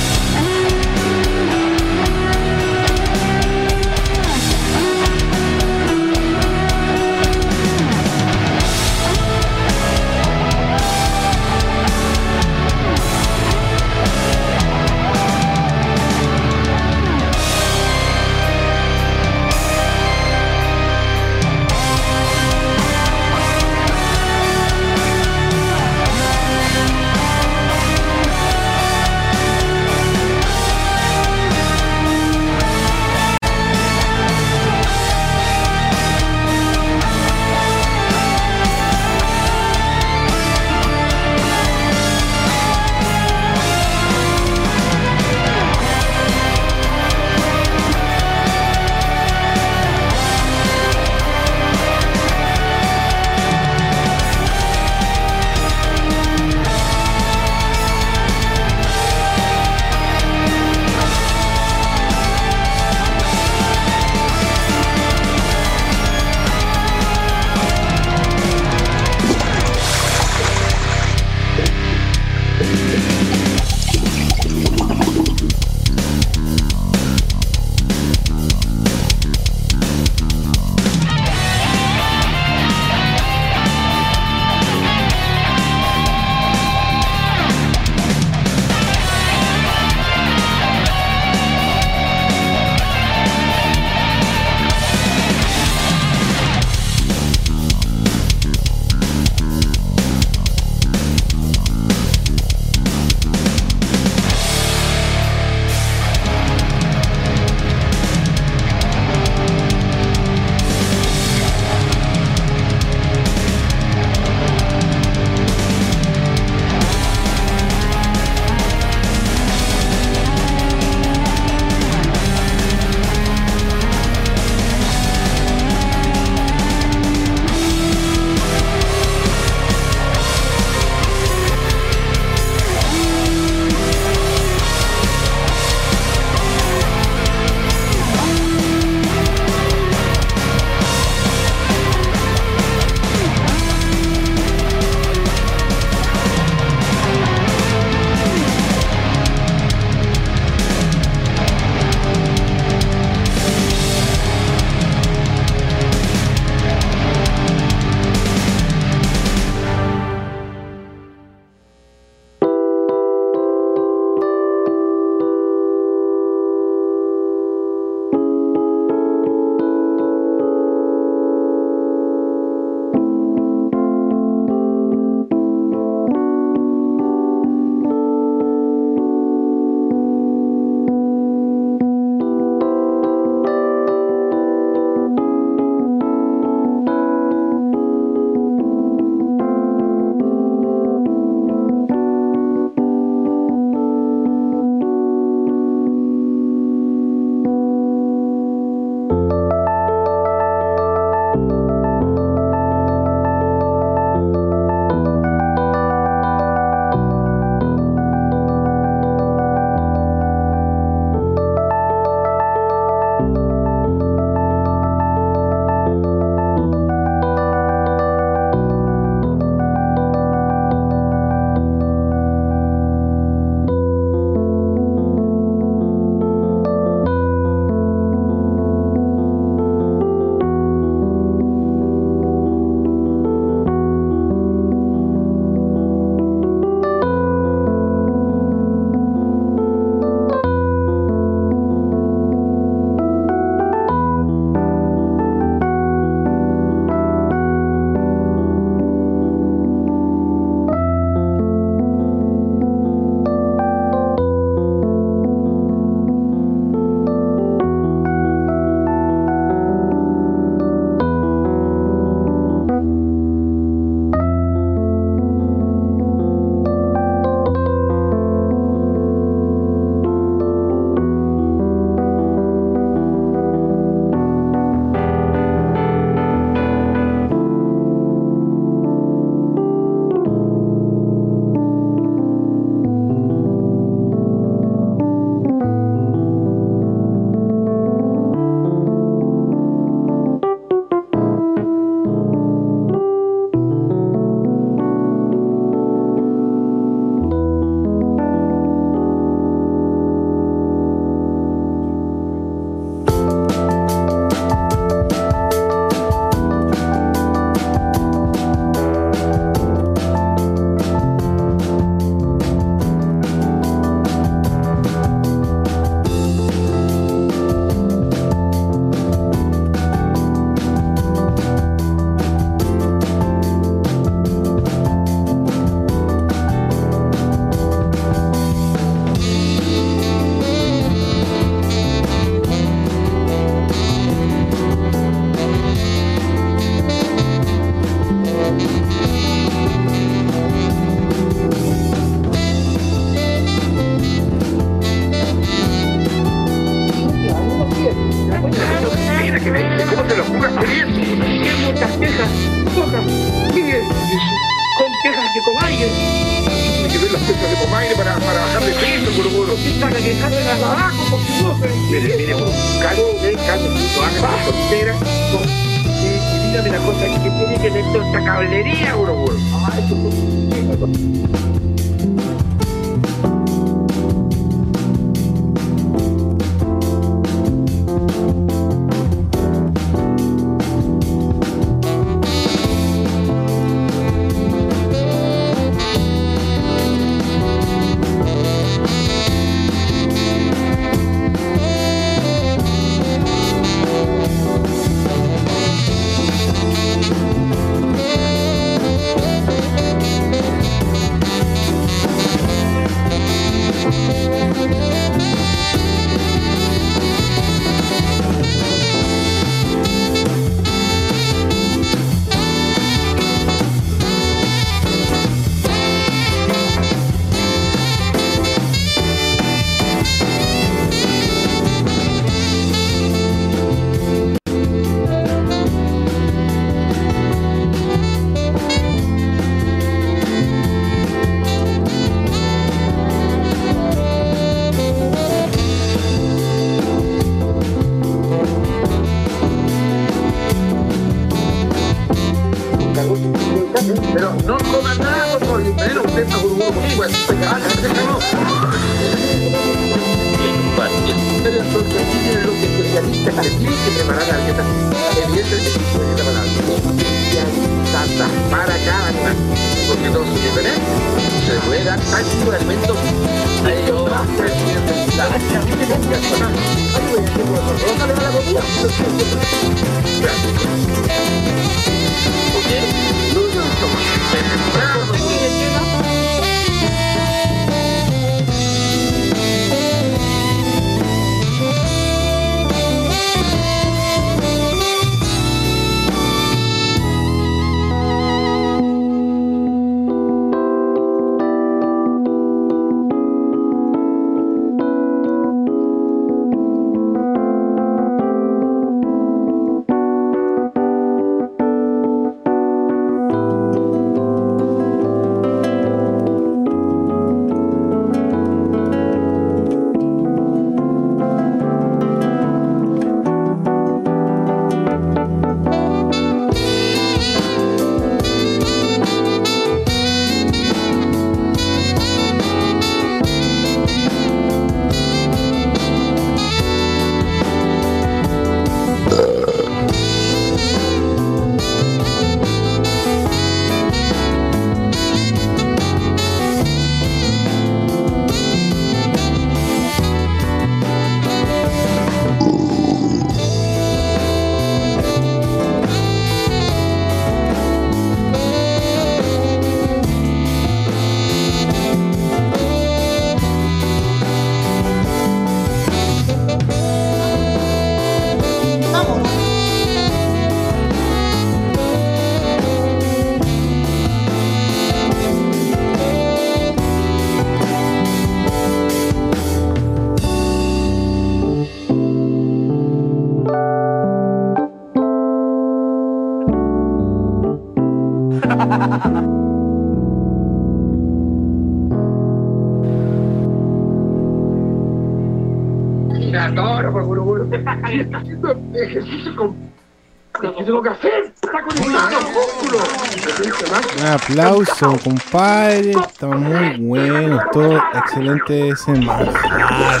Aplauso, compadre. Está muy bueno. Todo excelente ese manjar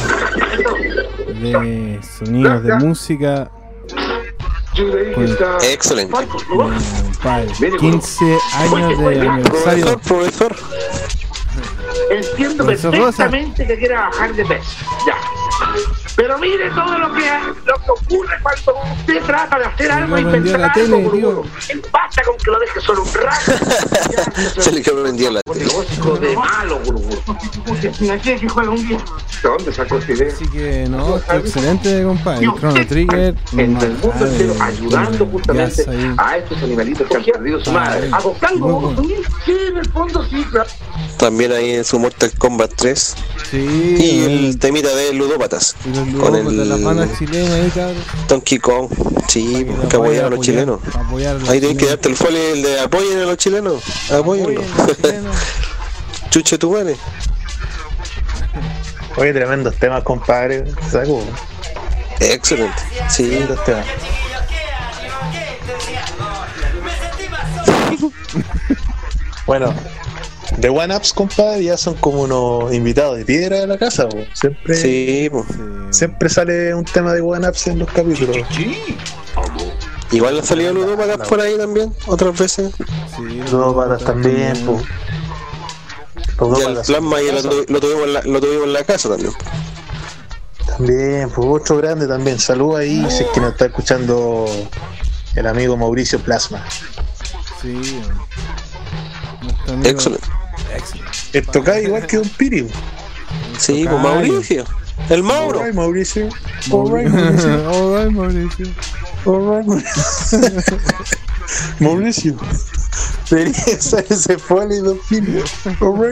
de sonidos de música. Excelente. Compadre, 15 años de aniversario. Profesor, profesor. Entiendo perfectamente que quiera bajar de peso. Ya. Pero mire todo lo que, cuando usted trata de hacer Se algo y vendió pensar la algo. tele, tío. Basta con que lo deje solo un rato. [LAUGHS] Se le quedó vendido la Un negocio de malo. Imagínate que juega un día. ¿De dónde sacó esta idea? Así que no, excelente, compadre. Chrono Trigger. en el mundo entero ayudando justamente a estos animalitos que han perdido su madre. Adoptando, sí, en el fondo sí, claro. También ahí en su Mortal Kombat 3. Sí, Y el temita de Ludópatas. Con de la el pana chilena ahí, cabrón. Donkey Kong. Sí, que apoyar a apoyar- los chilenos. apoyar a los Ahí tenés que chilenos. darte el folio el de apoyen a los chilenos. Apóyenlo. Los. [LAUGHS] Chuche tu madre. Oye, tremendos temas, compadre. Saco. Excelente. Sí. Tremendos temas. [LAUGHS] Bueno, The One Ups, compadre, ya son como unos invitados de piedra de la casa. po. Siempre, Sí, po. siempre sale un tema de One Ups en los capítulos. Igual ha salido ludópatas por ahí también, otras veces. Sí, Ludópatas también, po. Los Y el plasma ya lo, tu- lo tuvimos en la, lo tuvimos en la casa también. También, pues otro grande también. Salud ahí, si es que nos está escuchando el amigo Mauricio Plasma. Sí. Excelente. Excelente. Esto cae igual que Don Piri. Sí, pues. Mauricio. El Mauro. Mauricio. Alright, Mauricio. Alright, Mauricio. [LAUGHS] Alright, Mauricio. Mauricio. [LAUGHS] Debería ser ese folio Don Piri.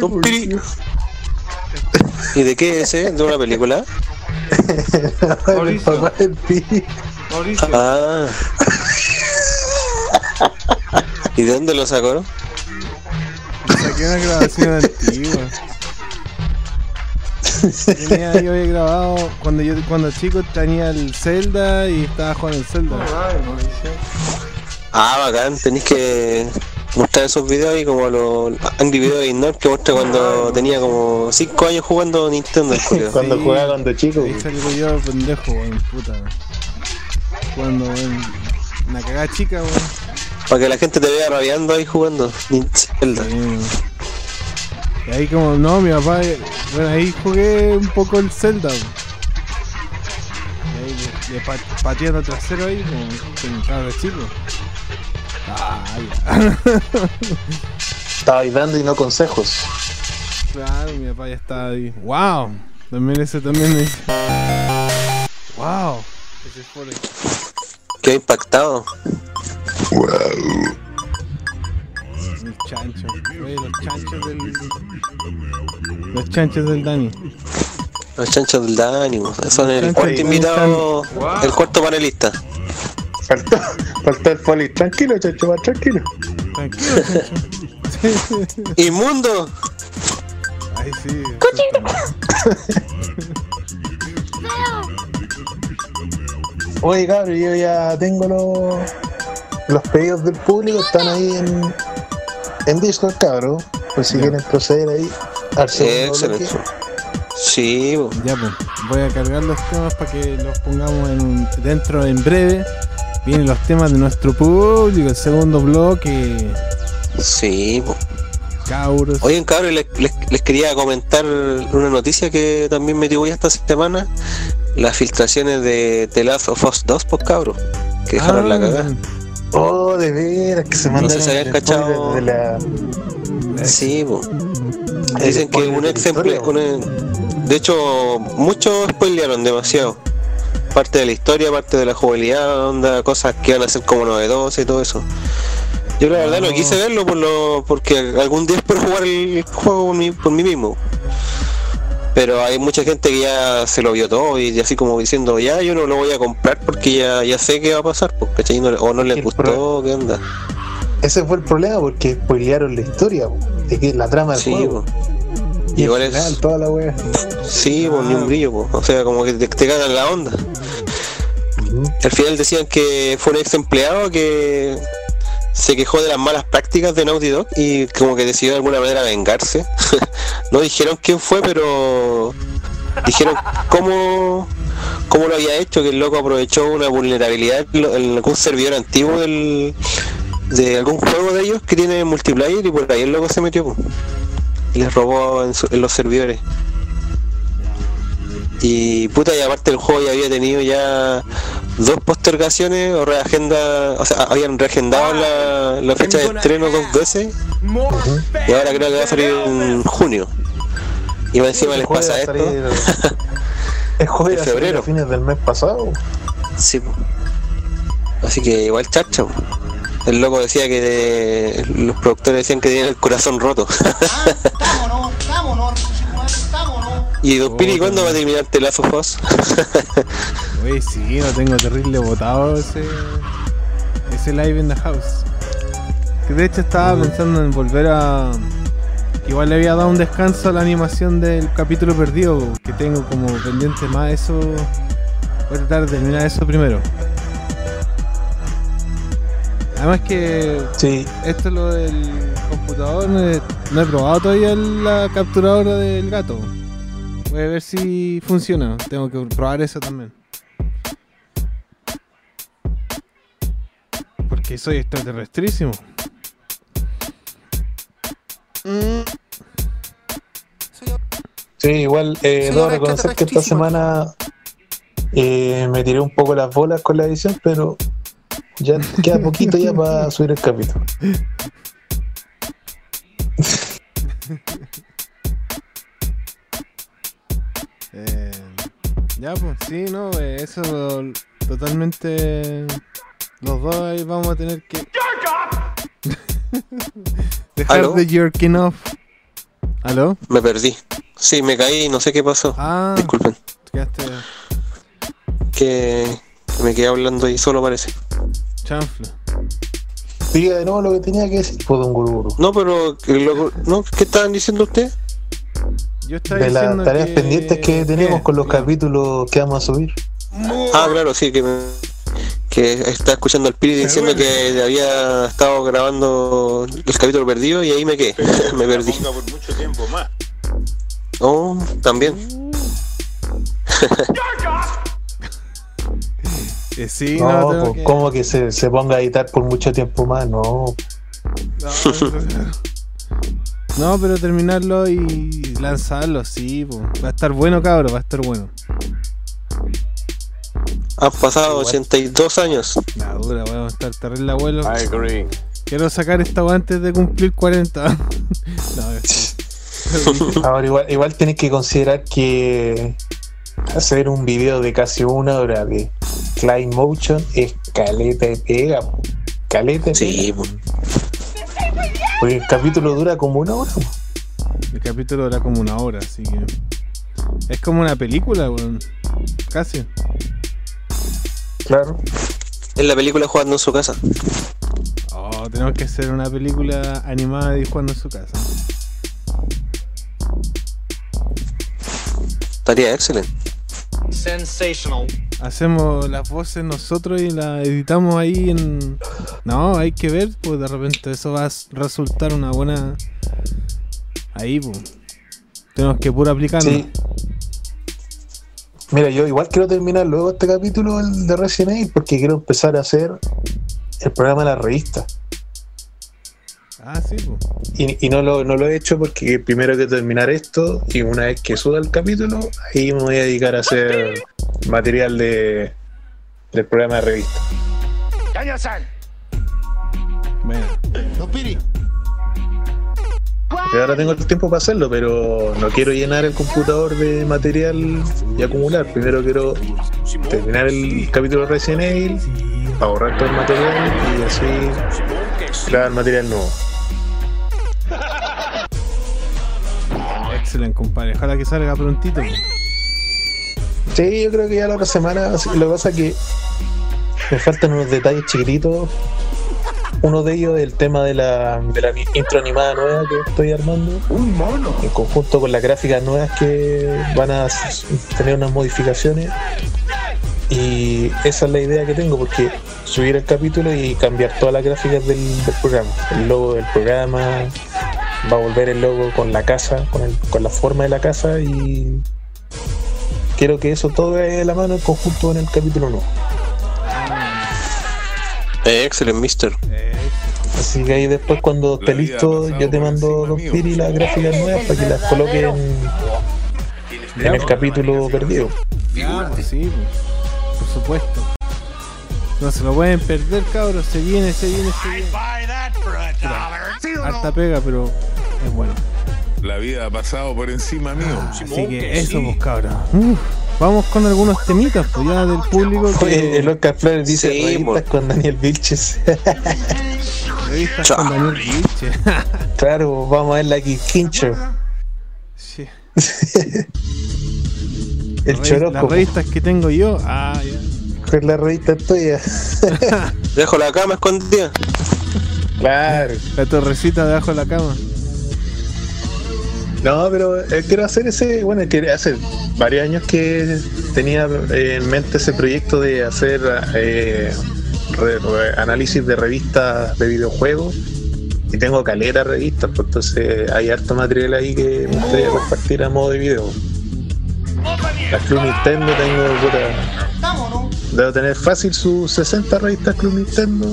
Don Piri. Mauricio. ¿Y de qué es ese? ¿De una película? El del Piri. Ah. ¿Y de dónde lo sacó? Saqué una grabación [LAUGHS] antigua. Tenía, yo había grabado cuando yo cuando chico tenía el Zelda y estaba jugando el Zelda. Ah, bacán. Tenéis que mostrar esos videos y como los Angry Video Ignore que muestra cuando tenía como 5 años jugando Nintendo. Cuando Sí. jugaba cuando chico. Ahí salgo yo pendejo, weón, puta. Cuando weón, una cagada chica, weón. Para que la gente te vea rabiando ahí jugando Zelda. Sí. Y ahí como, no, mi papá, bueno, ahí jugué un poco el Zelda. Y ahí le, le pa- pateando trasero ahí, como con un cabro chico. Ah, ya. [LAUGHS] Estaba ahí dando y no consejos. claro, mi papá ya estaba ahí. ¡Wow! También ese también me dice. ¡Wow! Ese el- Qué impactado. Chancho. Oye, los chanchos del. Los chanchos del Dani. Los chanchos del Dani. Son el cuarto invitado, el cuarto panelista. Faltó, faltó el poli. Tranquilo, chacho, va tranquilo. Tranquilo, chancho. [LAUGHS] ¡Inmundo! Ay, sí. [LAUGHS] Oye, cabrón, yo ya tengo los, los pedidos del público, están ahí en, en Discord, cabrón. Pues si Ya. quieren proceder ahí al segundo Excelente. Sí, bo. Ya, pues. Voy a cargar los temas para que los pongamos en un- dentro en breve. Vienen los temas de nuestro público, el segundo bloque. sí. bo. Cabros. Oigan, cabrón, les, les- les quería comentar una noticia que también me dio esta semana. Las filtraciones de The Last of Us 2, pues cabros. Que dejaron la cagada. Oh, de veras, que se No mandaron sé si cachado. de la... Sí, Dicen que un ex De hecho, muchos spoilearon demasiado. Parte de la historia, parte de la jugabilidad, onda, cosas que van a ser como novedosas y todo eso. Yo la verdad no, No. quise verlo por lo, porque algún día espero jugar el juego por mí, por mí mismo. Pero hay mucha gente que ya se lo vio todo y así como diciendo, ya yo no lo voy a comprar porque ya, ya sé qué va a pasar, pues, ¿cachai? No- o no les El gustó, pro- ¿qué onda? Ese fue el problema porque spoilearon la historia, po, de que la trama del Sí, juego. pues. Y Igual es- final, toda la wea. Sí, pues ni un brillo, pues. o sea, como que te, te cagan la onda. Al final decían que fue un ex empleado que se quejó de las malas prácticas de Naughty Dog y como que decidió de alguna manera vengarse. [LAUGHS] no dijeron quién fue, pero dijeron cómo, cómo lo había hecho, que el loco aprovechó una vulnerabilidad en algún servidor antiguo del, de algún juego de ellos que tiene multiplayer y por ahí el loco se metió. Y les robó en, en los servidores. Y puta, y aparte el juego ya había tenido ya dos postergaciones o reagenda, o sea, habían reagendado la, la fecha de estreno dos veces y ahora creo que va a salir en junio. Y más encima les pasa esto. [LAUGHS] a salir febrero. a fines del mes pasado. Sí. Así que igual chacho. El loco decía que de- los productores decían que tenían el corazón roto. Vámonos, vámonos, vámonos. [LAUGHS] y Don Piri, ¿cuándo va a terminar The Last [LAUGHS] Oye, sí, lo tengo terrible botado ese, ese live in the house. Que de hecho estaba pensando en volver a. Igual le había dado un descanso a la animación del capítulo perdido, que tengo como pendiente más eso. Voy a tratar de terminar eso primero. Además que Sí, esto es lo del computador, no he, no he probado todavía la capturadora del gato. Voy a ver si funciona. Tengo que probar eso también. Soy extraterrestrísimo. sí, igual eh, debo reconocer que esta semana eh, me tiré un poco las bolas con la edición, pero ya queda poquito ya para [LAUGHS] subir el capítulo. [LAUGHS] Eh, ya, pues sí, no, eh, eso totalmente. Los dos ahí vamos a tener que. [LAUGHS] Dejar ¿Aló? de jerking off. ¿Aló? Me perdí. Sí, me caí, no sé qué pasó. Ah, Disculpen. quedaste Que que me quedé hablando ahí solo parece. chanfla. Diga de nuevo lo que tenía que decir, pues, don Guruguru. No, pero lo- no, ¿qué estaban diciendo ustedes? Yo estaba De las tareas que- pendientes que tenemos ¿Qué? con los capítulos que vamos a subir. Ah, claro, sí, que me, que está escuchando al Piri diciendo que había estado grabando el capítulo perdido y ahí me quedé, [LAUGHS] me perdí. por mucho tiempo más. Oh, también. [LAUGHS] Eh, sí, no, No, pues, que- ¿cómo que se, se ponga a editar por mucho tiempo más? No, No, pero terminarlo y lanzarlo, sí, po. va a estar bueno, cabro, va a estar bueno. Han pasado 82 años. La dura, weón, estar terrible abuelo. I agree. Quiero sacar esta weá antes de cumplir 40. [LAUGHS] no, es- [LAUGHS] Ahora igual, igual tienes que considerar que hacer un video de casi una hora de Climb Motion es caleta de pega, caleta de Sí, pega. pues. Porque el capítulo dura como una hora. el capítulo era como una hora, así que. Es como una película, weón. Casi. Claro. En la película jugando en su casa. Oh, tenemos que hacer una película animada de jugando en su casa. Estaría excelente. Sensational. Hacemos las voces nosotros y las editamos ahí en. No, hay que ver, pues de repente eso va a resultar una buena. Ahí, pues. Tenemos que puro aplicarlo. Sí. Mira, yo igual quiero terminar luego este capítulo el de Resident Evil porque quiero empezar a hacer el programa de la revista. Ah, sí, pues. Y, y no, lo, no lo he hecho porque primero que terminar esto y una vez que suba el capítulo, ahí me voy a dedicar a hacer material de, del programa de revista. Bueno. Don Piri, Y ahora tengo el tiempo para hacerlo, pero no quiero llenar el computador de material y acumular. Primero quiero terminar el capítulo de Resident Evil, ahorrar todo el material y así crear material nuevo. [LAUGHS] Excelente, compadre. Ojalá que salga prontito. Sí, yo creo que ya la otra semana. Lo que pasa es que me faltan unos detalles chiquititos. Uno de ellos es el tema de la, de la intro animada nueva que estoy armando. un mono. En conjunto con las gráficas nuevas que van a tener unas modificaciones. Y esa es la idea que tengo, porque subir el capítulo y cambiar todas las gráficas del, del programa. El logo del programa, va a volver el logo con la casa, con, el- con la forma de la casa y quiero que eso todo vaya de la mano en conjunto en el capítulo nuevo. Eh, excelente, mister. Así que ahí después cuando esté listo yo te mando mío. Piri las gráficas nuevas para que las coloquen en el capítulo perdido. pues sí. Por supuesto. No se lo pueden perder, cabros. Se viene, se viene, se viene. Harta pega, pero es bueno. La vida ha pasado por encima mío. Así que eso, pues, cabros. Uf, vamos con algunos temitas, pues ya del público. Oye, Que, el Oscar Flores dice Sí, revistas por- con Daniel Vilches. [LAUGHS] revistas con Daniel Vilche. [LAUGHS] claro, vamos a ver la Quincho. Sí. [LAUGHS] El choroco. Las revistas que tengo yo. Ah, ya. Con la revista tuya. Dejo la cama escondida. claro. La torrecita debajo de la cama. No, pero eh, quiero hacer ese, bueno, quiero hacer varios años que tenía eh, en mente ese proyecto de hacer eh, re- análisis de revistas de videojuegos y tengo calera revistas, pues entonces hay harto material ahí que me gustaría compartir a modo de video. La Club Nintendo tengo, puta, debo tener fácil sus 60 revistas Club Nintendo.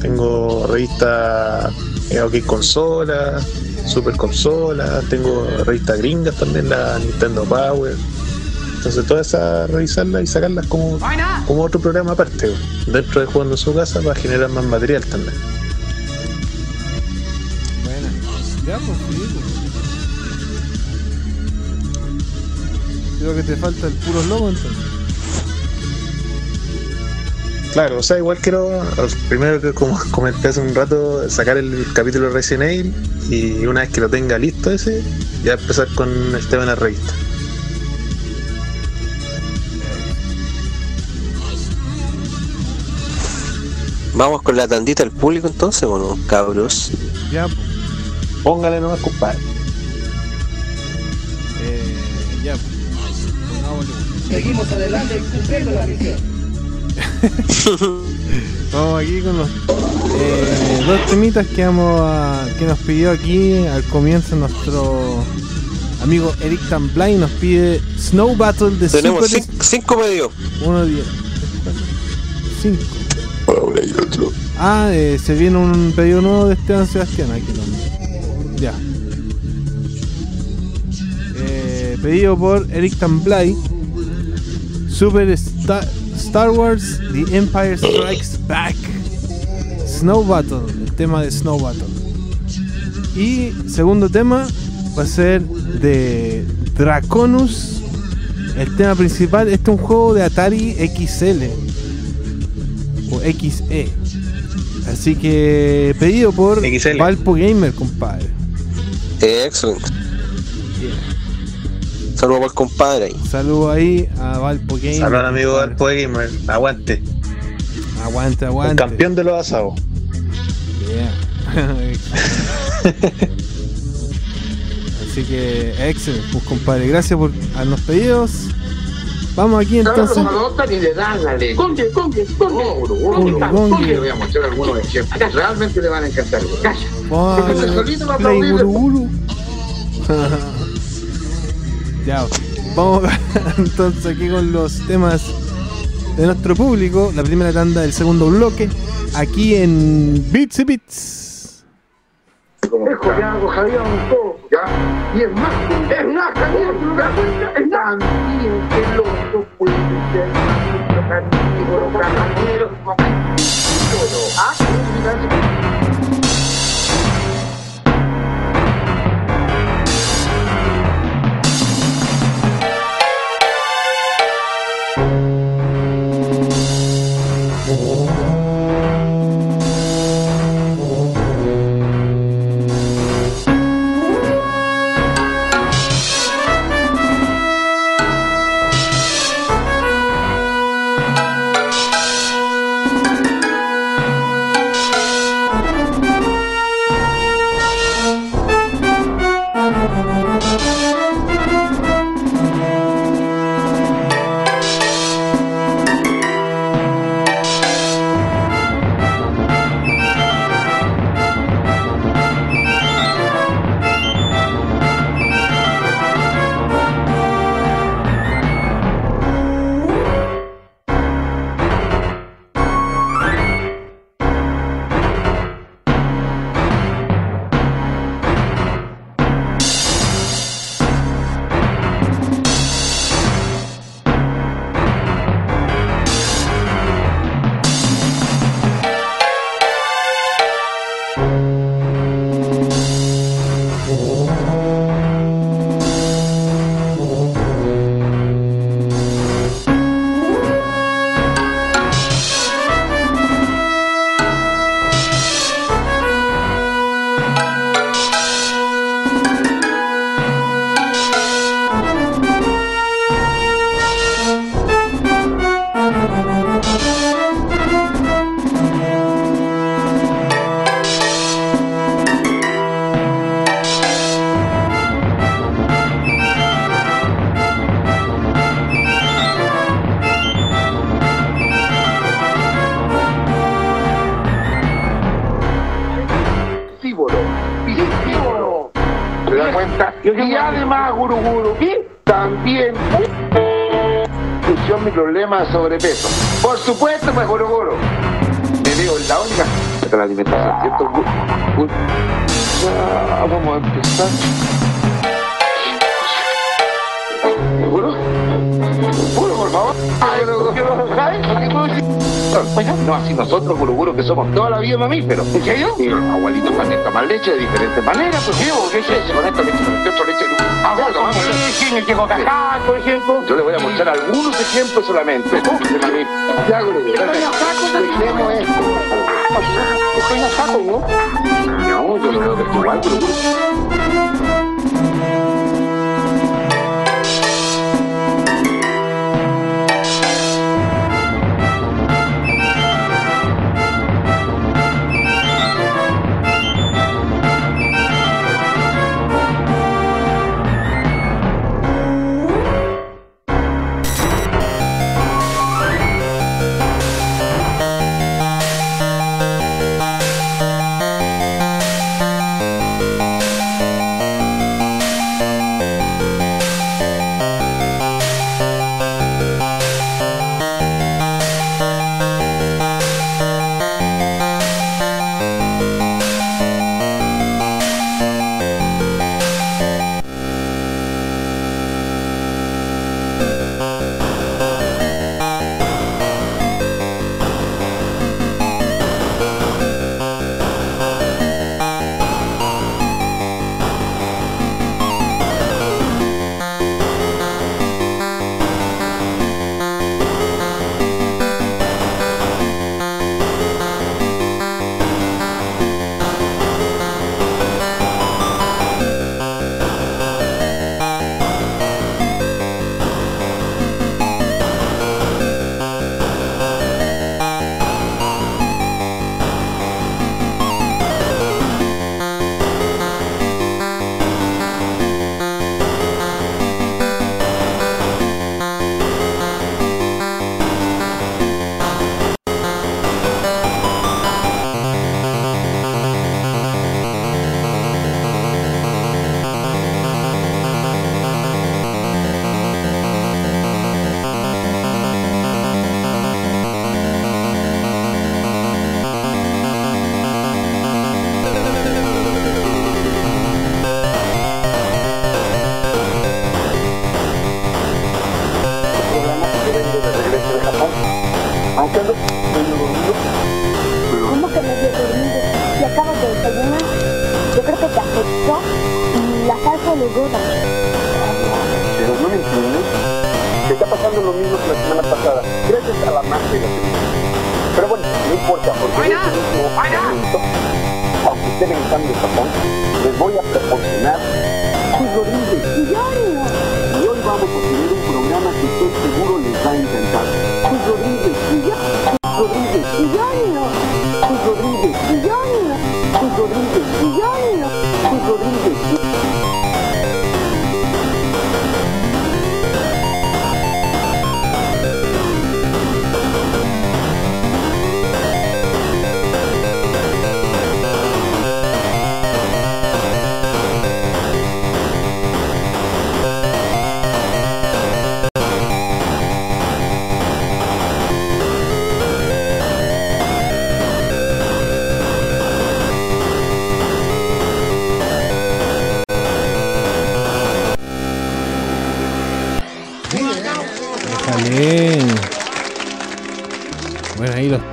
Tengo revistas OK Consola, Super Consola, tengo revistas gringas también, la Nintendo Power. Entonces todas esas revisarlas y sacarlas como, como otro programa aparte, dentro de jugando en su casa para generar más material también. Buena. Ya, pues pues. Creo que te falta el puro logo entonces. Claro, o sea, igual quiero, primero que como [LAUGHS] comenté hace un rato, sacar el capítulo de Resident Evil y una vez que lo tenga listo ese, ya empezar con el tema de la revista. Vamos con la tandita al público entonces, bueno, cabros. Ya, pues. Póngale nomás, compadre. Eh, ya, pues. Pongámosle. Seguimos adelante cumpliendo la misión. [LAUGHS] Vamos aquí con los eh, dos temitas que vamos a, que nos pidió aquí al comienzo nuestro amigo Eric Tamblay nos pide Snow Battle de Tenemos Super cin- cinco medios. 1 10 5 Ah, eh, se viene un pedido nuevo de Esteban Sebastián aquí lo Ya. Eh, pedido por Eric Tamblay. Super Star, Star Wars The Empire Strikes Back. Snow Battle, el tema de Snow Battle. Y segundo tema va a ser de Draconus. El tema principal, este es un juego de Atari XL o XE. Así que pedido por XL. Valpo Gamer, compadre. Excelente. Saludos para el compadre ahí. Saludo ahí a Valpo Gamer. Saludos al amigo compadre. Alpo Gamer, aguante. Aguante, El aguante. campeón de los asados. Yeah. [LAUGHS] Así que, excelente, pues compadre. Gracias por darnos pedidos. Vamos aquí entonces. y le dan la ley. Congue, congue, congue. Congue. Le voy a mostrar algunos ejemplos. Realmente le van a encantar. Calla. Póngale Porque solito va a play. [LAUGHS] ya, vamos entonces aquí con los temas de nuestro público. La primera tanda del segundo bloque. Aquí en Bits y Bits. Ya. Y es más, es. Es más. Ah, problema de sobrepeso. Por supuesto, pues Guru Guru. Te digo, la única la alimentación, ¿cierto? Gu- Gu- Ya, vamos a empezar. Oiga, no así nosotros, Guruguru, que somos toda la vida mamíferos. ¿En serio? Y los abuelitos toman leche de diferentes maneras. Pues sí, ¿qué es eso? Con esta leche, con esta leche. Ah, bueno, vamos a leche, el por ejemplo. Yo le voy a mostrar algunos ejemplos solamente. Ya, Guruguru. Dejemos esto. Estoy a saco, ¿no? No, yo lo veo que es igual, Guruguru.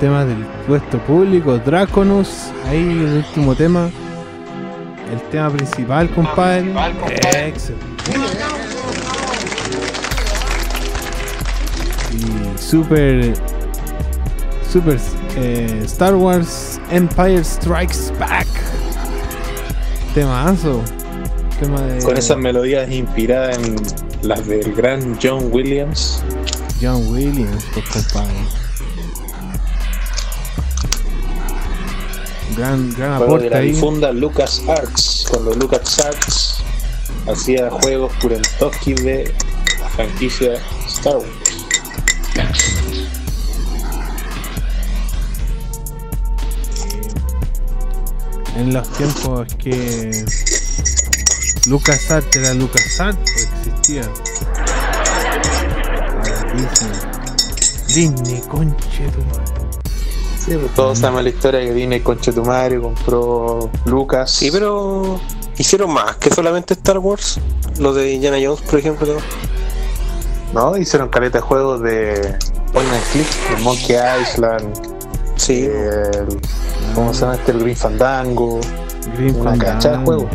Temas del puesto público, Draconus, ahí el último tema. El tema principal, compadre. Excelente. Y Super. Super eh, Star Wars Empire Strikes Back. Temazo. Tema de Con esas melodías inspiradas en las del gran John Williams. John Williams, pues, compadre. Gran, gran Juego de la ahí. difunda Lucas Arts, cuando Lucas Arts hacía juegos Kurentoski de la franquicia Star Wars. En los tiempos que LucasArts era LucasArts, pues existía. Disney. Disney, conche tu madre. Sí, pues todos sabemos la historia que Disney Conchetumario compró Lucas. Sí, pero hicieron más que solamente Star Wars. Los de Indiana Jones, por ejemplo. ¿no? Hicieron caleta de juegos de Point and Click, de Monkey Island, Sí, el, ¿cómo se llama este? El Green Fandango, Green una cachada de Fandango. juegos.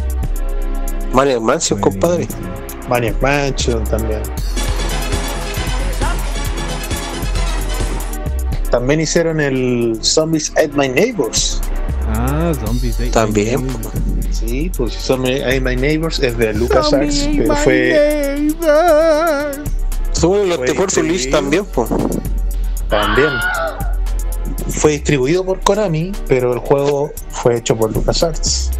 Mario Mansion, compadre. Maniac Mansion también. También hicieron el Zombies at My Neighbors. Ah, Zombies Day. También. Sí, pues Zombies at My Neighbors es de LucasArts, pero fue Según los Unleashed distribuido. también, pues. también. Fue distribuido por Konami, pero el juego fue hecho por LucasArts.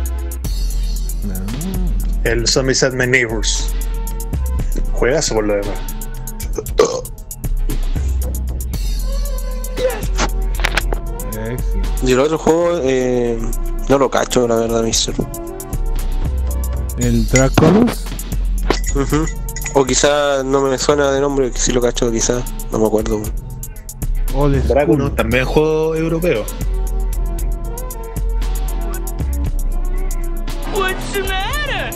El Zombies at My Neighbors. Juegazo por lo demás. Y el otro juego, eh, no lo cacho, la verdad, mister. El Draconus. Ujú. O quizá no me suena de nombre, que sí lo cacho, quizá, no me acuerdo. Dragon también juego europeo. What's the matter?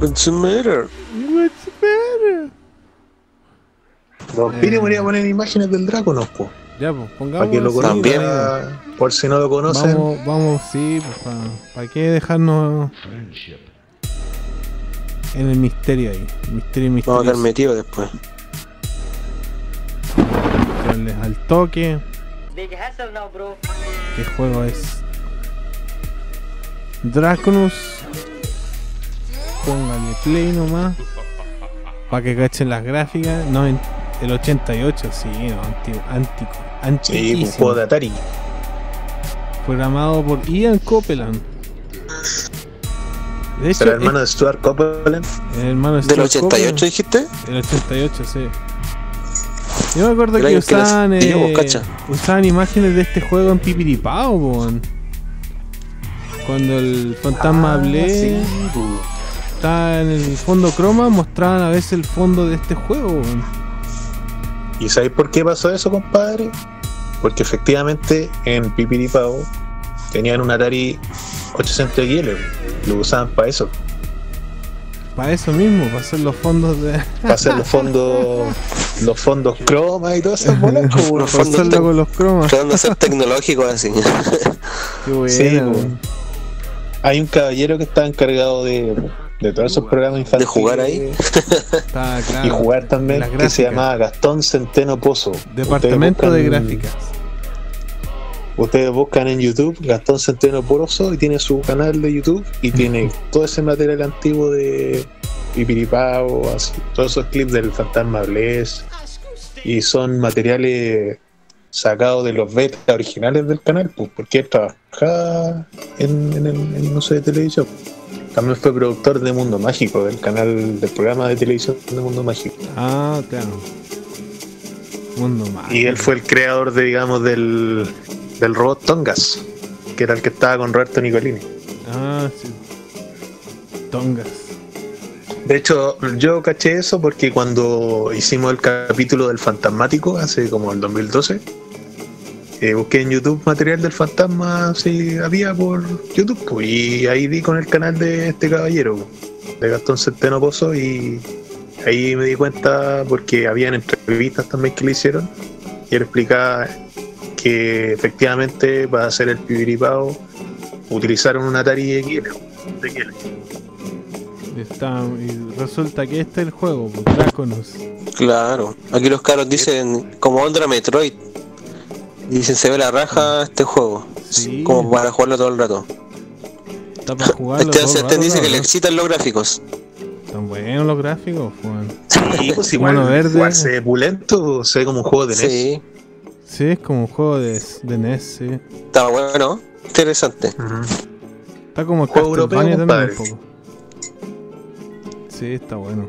What's the matter? Don Piri me voy a poner imágenes del Dragon, po, Ya, pues, pongamos. para que lo así, También. conozcan. Por si no lo conocen. Vamos, vamos, sí, pues, ¿para qué dejarnos en el misterio ahí? Misterio, Vamos a misterio. quedar metidos después. Darles al toque. Big hassle now, bro. ¿Qué juego es? Draconus. Póngale play nomás. Para que cachen las gráficas. No, en- el 88, sí, no, antiguo, antico, Sí, un antiquísimo. juego de Atari. Programado por Ian Copeland. De hecho, ¿Será hermano de Stuart Copeland? el hermano de ¿Del Stuart 88 Copeland. dijiste? El 88, sí. Yo me acuerdo que que usaban, yo, eh, usaban imágenes de este juego en Pipiripao, weón. Cuando el fantasma hablé estaba en el fondo croma, mostraban a veces el fondo de este juego, weón. ¿Y sabéis por qué pasó eso, compadre? Porque efectivamente en Pipiripao tenían un Atari 800 XL. Lo usaban para eso. Para eso mismo, para hacer los fondos de. Para hacer los fondos. los fondos croma y todas esas bolas. [LAUGHS] pues, Los para fondos hacerlo con los cromas. Tratando de ser tecnológicos así. Qué buena, Sí. Hay un caballero que está encargado de, de todos esos programas infantiles. De jugar ahí. [LAUGHS] Está claro. Y jugar también, que se llamaba Gastón Centeno Pozo. Departamento de gráficas. Ustedes buscan en YouTube Gastón Centeno Pozo y tiene su canal de YouTube y tiene todo ese material antiguo de Pipiripao, así, todos esos clips del Fantasma Bless. Y son materiales sacados de los betas originales del canal, pues, porque él trabajaba en, en el en el museo de televisión. También fue productor de Mundo Mágico, del canal del programa de televisión de Mundo Mágico. Ah, claro. Mundo mágico. Y él fue el creador de, digamos, del, del robot Tongas, que era el que estaba con Roberto Nicolini. Ah, sí. Tongas. De hecho, yo caché eso porque cuando hicimos el capítulo del Fantasmático, hace como el 2012, eh, busqué en YouTube material del fantasma, si había por YouTube, pues, y ahí di con el canal de este caballero, de Gastón Centeno Pozo, y ahí me di cuenta porque habían entrevistas también que le hicieron, y él explicaba que efectivamente para hacer el pibiripao utilizaron un Atari XL. XL. Está, y resulta que este es el juego, pues, Draconus. Claro. Aquí los caros dicen como Ondra Metroid. Dicen se ve la raja este juego. Sí. Como para jugarlo todo el rato. Está para [LAUGHS] jugarlo. Este todo el Sebastián rato, dice que le excitan los gráficos. Están buenos los gráficos, Juan. Sí, pues igual, verde. igual se ve pulento, se ve como un juego de NES. Sí. Sí, es como un juego de, de NES, sí. Estaba bueno. Interesante. Ujú. Está como el Juego europeo, también un compadre. poco. Sí, está bueno.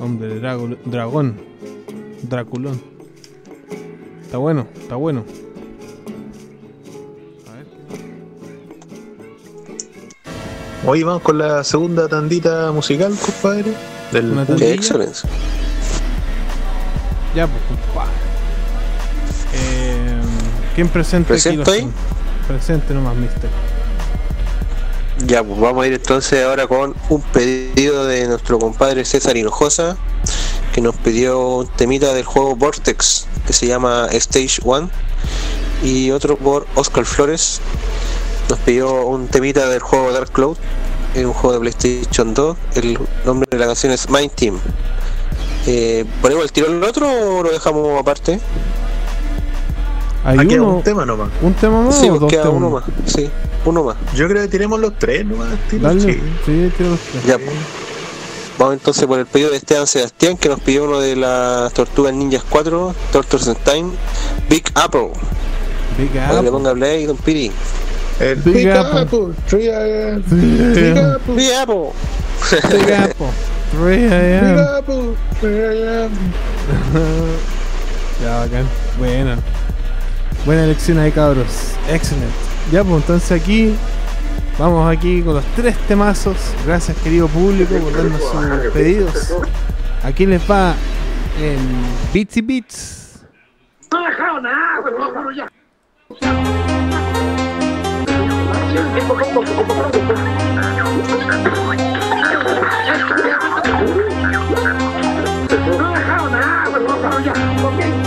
Hombre, drago- dragón. Draculón. Está bueno, está bueno. Hoy vamos con la segunda tandita musical, compadre. Del Una tandilla. Excelente. Ya, pues, em, ¿Quién presenta ¿Presento ahí? Presente nomás, mister. Ya, pues vamos a ir entonces ahora con un pedido de nuestro compadre César Hinojosa, que nos pidió un temita del juego Vortex que se llama Stage 1, y otro por Oscar Flores, nos pidió un temita del juego Dark Cloud, es un juego de PlayStation 2, el nombre de la canción es Mind Team. Eh, ¿Ponemos el tiro al otro o lo dejamos aparte? Hay Aquí uno, un tema nomás. un tema más Sí, o dos queda temas uno más. Sí, uno más. Yo creo que tiremos los tres nomás. Dale, sí. sí, tira los tres. Ya, pues. Vamos entonces por el pedido de Esteban Sebastián, que nos pidió uno de las Tortugas Ninjas 4, Tortures in Time, Big Apple. Big Para que le Apple. ponga play, Don Piri. El Big Big Apple. Apple. Big Apple. Big Apple. Big Apple. 3 Big. Apple. Three AM. Ya, bacán. Buena. Buena elección ahí, cabros. Excelente. Ya, pues entonces aquí. Vamos aquí con los tres temazos. Gracias, querido público, por darnos sus pedidos. Aquí les va en Beats y Beats. No he dejado nada, pero ya. No he dejado nada, pero ya.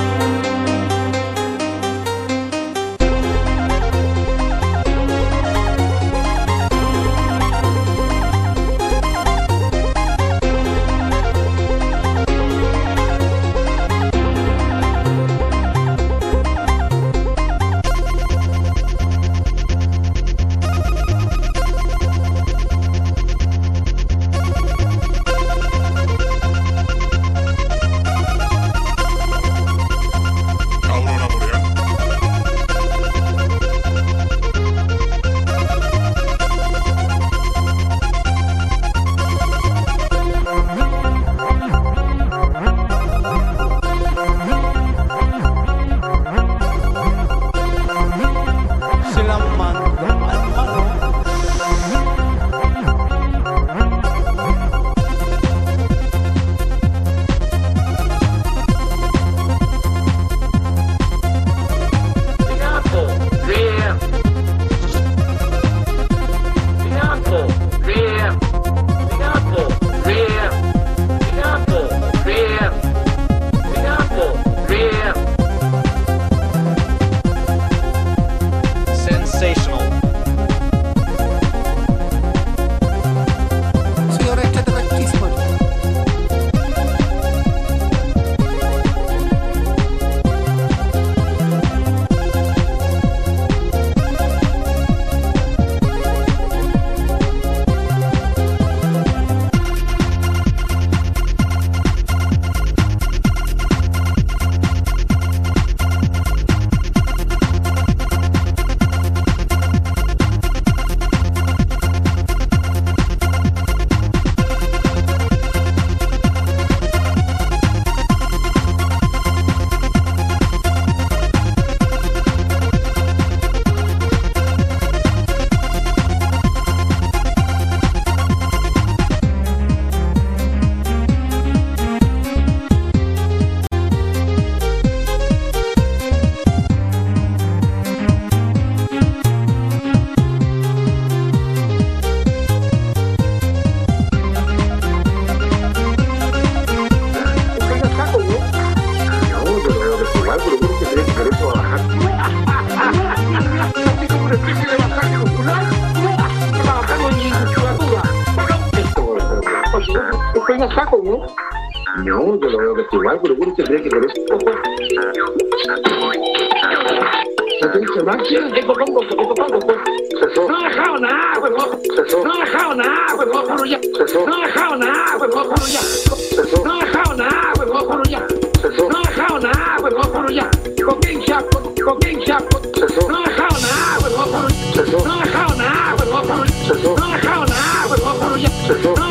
ชื่อเด็กคนร้องกบเด็กคนร้องกบน้าข้าวนาเป็นพ่อน้าข้าวนาเป็นพ่อผู้รู้ยักน้าข้าวนาเป็นพ่อผู้รู้ยักน้าข้าวนาเป็นพ่อผู้รู้ยักน้าข้าวนาเป็นพ่อผู้รู้ยักก็เก่งชักก็เก่งชักน้าข้าวนาเป็นพ่อผู้รู้น้าข้าวนาเป็นพ่อผู้รู้น้าข้าวนาเป็นพ่อผู้รู้ยัก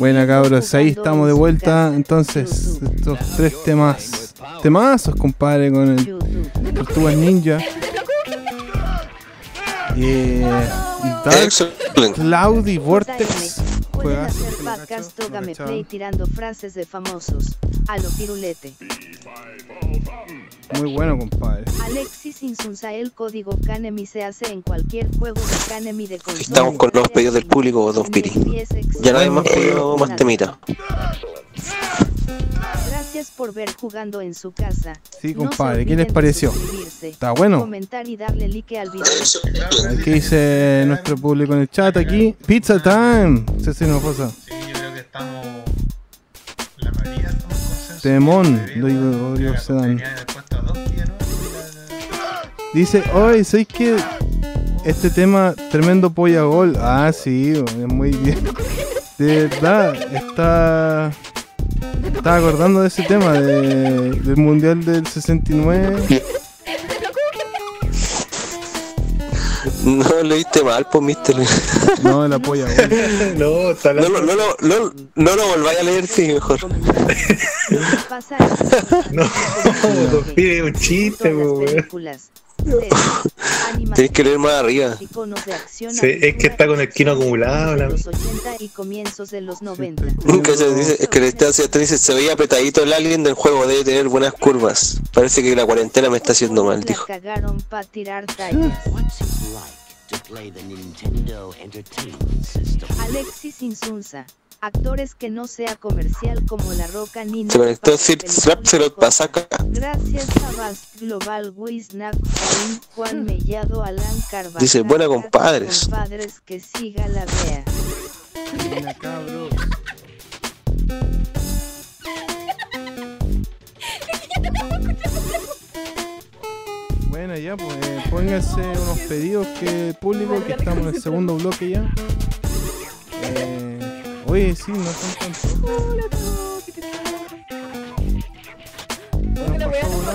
Buena cabros, ahí estamos de vuelta. Entonces, estos tres temas. Temazos, compadre, con el Tortugas Ninja. Eh, Dark Cloud y Vortex. Juegazo. hacer podcast o gameplay tirando frases de famosos. A lo pirulete. Muy bueno, compadre. Alexis Insunza el código Kanemi se hace en cualquier juego de Kanemi de consola. Estamos con los pedidos del público, Don Piri. Ya no hay más pedido, más temita. Gracias por ver jugando en su casa. Sí, No compadre, ¿qué olviden les pareció? ¿Está bueno? Comentar y darle like al video. ¿Qué dice nuestro público en el chat aquí? Pizza time. Rosa. Sí, yo creo que estamos. La mayoría estamos consensuados. Temón. Rodrigo Rodrigo Sedán. Dice, oye, ¿sabéis que este tema, tremendo polla gol? Ah, sí, es muy bien. De verdad, está. Estaba acordando de ese tema, de- del mundial del 69. No lo viste mal, pues, mister. No, la polla, [LAUGHS] weón. No, está No, lo- no, lo- no, no lo volváis a leer, sí, mejor. [LAUGHS] No, [LAUGHS] pide un chiste, series, Tenés que leer más arriba. Sí, es que está con el kino acumulado. La... los 80 y comienzos de los 90. Nunca se dice, es que le está te dice, se veía apretadito el alien del juego, debe tener buenas curvas. Parece que la cuarentena me está haciendo mal, Alexis Insunza. Actores que no sea comercial como La Roca ni Se conectó Sir. Gracias a Bast Global Wisnap, Karim, Juan Mellado, Alan Carvajal. Dice, buena, compadres. Compadres que siga la vea. Bueno, ya, pues eh, pónganse unos pedidos que público que estamos en el segundo bloque ya. Eh, oye, sí, no son tantos.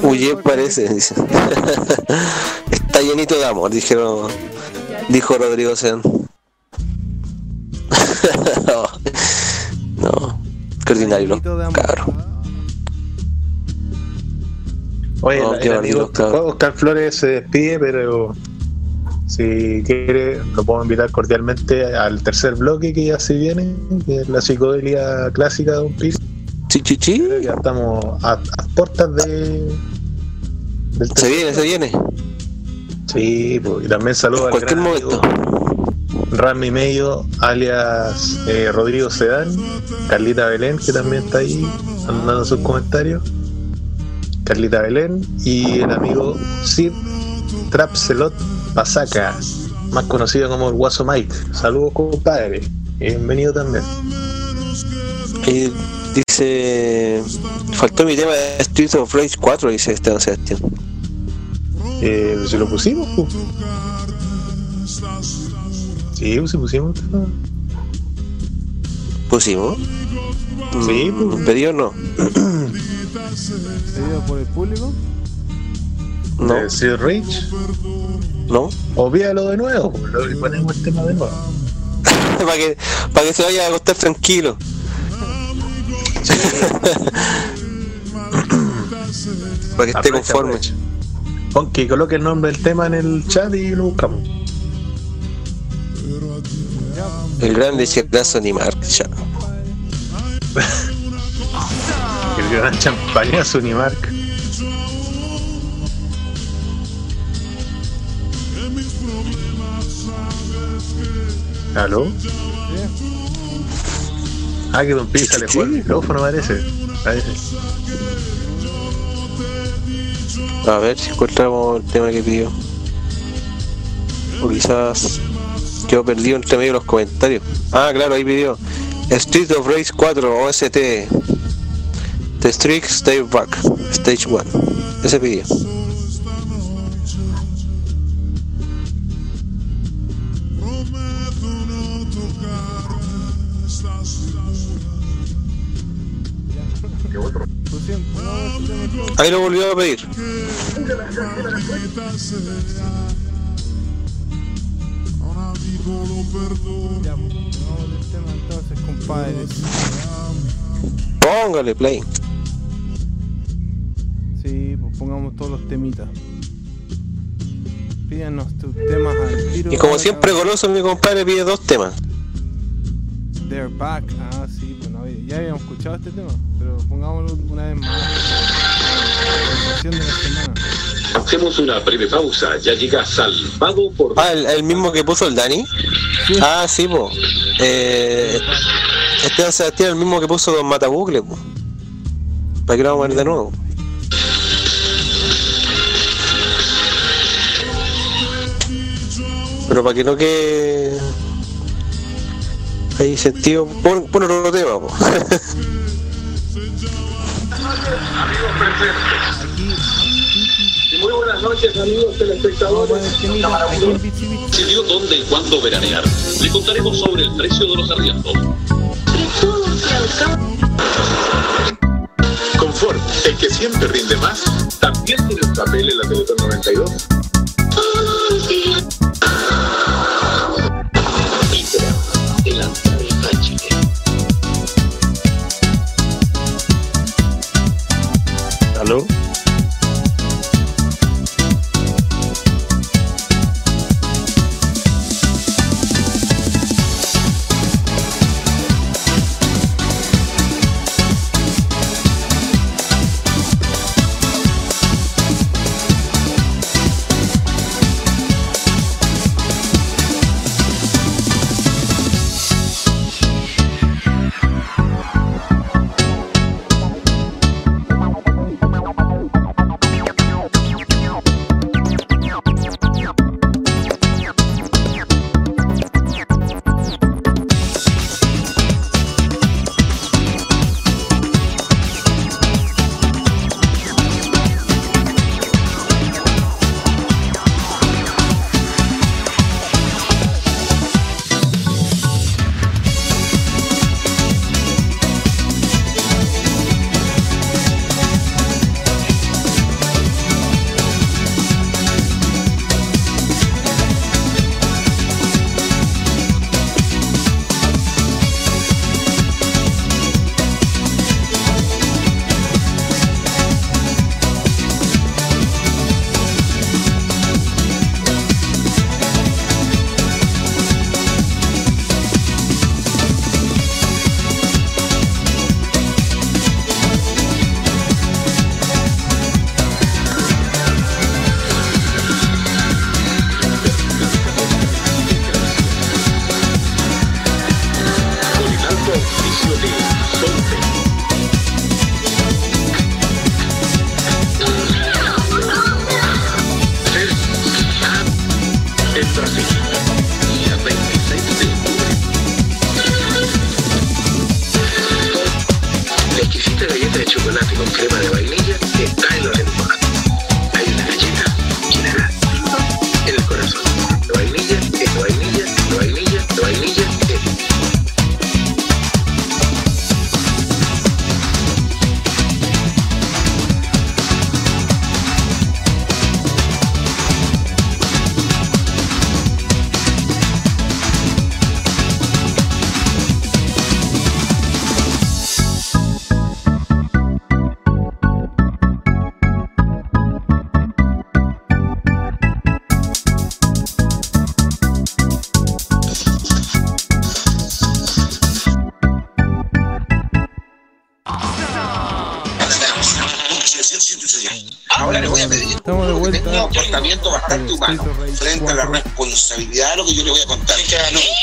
Huye parece, dice. [LAUGHS] Está llenito de amor, dijeron, dijo Rodrigo Sean. [LAUGHS] no, no, qué ordinario los Oye, No, el, qué el amigo bonito. Oscar Flores se despide, pero si quiere, lo puedo invitar cordialmente al tercer bloque que ya se viene, que es la psicodelia clásica de un piso. Chichichi. Ya estamos a, a puertas de. del Se viene, se viene. Sí, pues, y también saludo al Cualquier amigo Rami Medio, alias eh, Rodrigo Sedán, Carlita Belén, que también está ahí mandando sus comentarios. Carlita Belén y el amigo Sid Trapselot Pasaca, más conocido como el Guaso Mike. Saludos, compadre. Bienvenido también. Y dice, faltó mi tema de Streets of Rage 4, dice Esteban Sebastián. Eh, ¿Se lo pusimos? pu? Sí, pues, sí pusimos. ¿Pusimos? Sí, Mm, pues. ¿Pedido no? [CLEARS THROAT] Pedido por el público. No, Eh, Sid Rage. no. Olvídalo de nuevo, pues, lo- y ponemos el tema de nuevo. [LAUGHS] para, que, para que se vaya a acostar tranquilo. [LAUGHS] para que esté conforme. Pon que coloque el nombre del tema en el chat y lo buscamos. El grande Checlazo Animar. Ya. Gran champañazo Unimark. ¿Aló? Ah, que Don Pisa le juega el micrófono, parece. Parece. A ver si encontramos el tema que pidió. O quizás quedó perdido entre medio de los comentarios. Ah, claro, ahí pidió. Street of Race 4 OST. The Streak Stay Back. Stage 1. Ese es- Ahí lo volvió a pedir. Póngale play. Pongamos todos los temitas. Pídanos tus temas al tiro. Y como siempre goloso, mi compadre pide dos temas. They're back. Ah, sí, pues no había- ya habíamos escuchado este tema, pero pongámoslo una vez más. La canción de la semana. Hacemos una breve pausa, ya llega salvado por... Ah, el, el mismo que puso el Dani. Ah, sí, po. Eh, Esteban Sebastián, el mismo que puso Don Matabucle, po. ¿Para qué lo vamos a ver de nuevo? Pero para que no quede ahí sentido, pon, pon otro tema, po. Amigos [LAUGHS] presentes. Y muy buenas noches, amigos telespectadores. Decidió dónde y cuándo veranear. Le contaremos sobre el precio de los arriendos. Confort, el que siempre rinde más. También tiene un papel en la Teletón 92.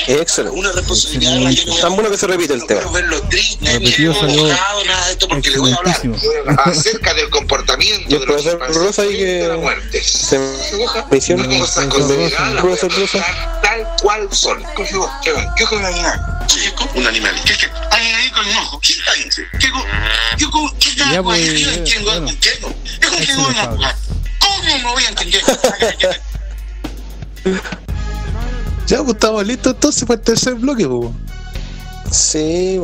Excelente. Una responsabilidad Tan bueno que se repite el tema. quiero verlo triste, Repetido salió enojado, nada de esto, porque le voy a hablar excelentísimo. acerca del comportamiento de los profesor Rosa la muerte. se cosas tal cual son. ¿Qué fue un animal? Un animal. ¿Qué qué? Ay, ahí con el ojo. ¿Qué ahí? ¿Qué qué qué no entiendo, no entiendo. Es un. ¿Cómo no voy a entender? [LAUGHS] Pues estamos listos entonces para el tercer bloque, pues. Sí.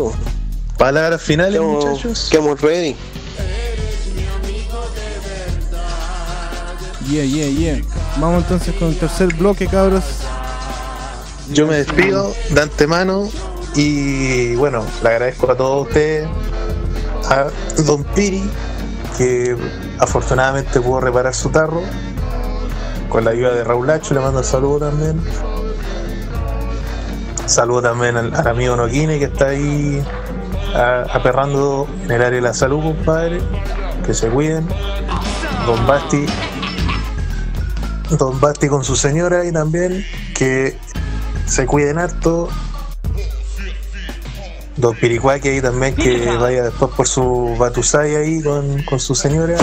Palabras finales, Quedamos- muchachos. quedamos ready. Yeah, yeah, yeah. Vamos entonces con el tercer bloque, cabros. Yo me despido de antemano y bueno, le agradezco a todos ustedes, a Don Piri, que afortunadamente pudo reparar su tarro, con la ayuda de Raulacho, le mando un saludo también. Saludo también al, al amigo Noquine que está ahí a- aperrando en el área de la salud, compadre. Que se cuiden. Don Basti. Don Basti con su señora ahí también. Que se cuiden harto. Don Piricuaki ahí también que vaya después por su Batusai ahí con, con su señora.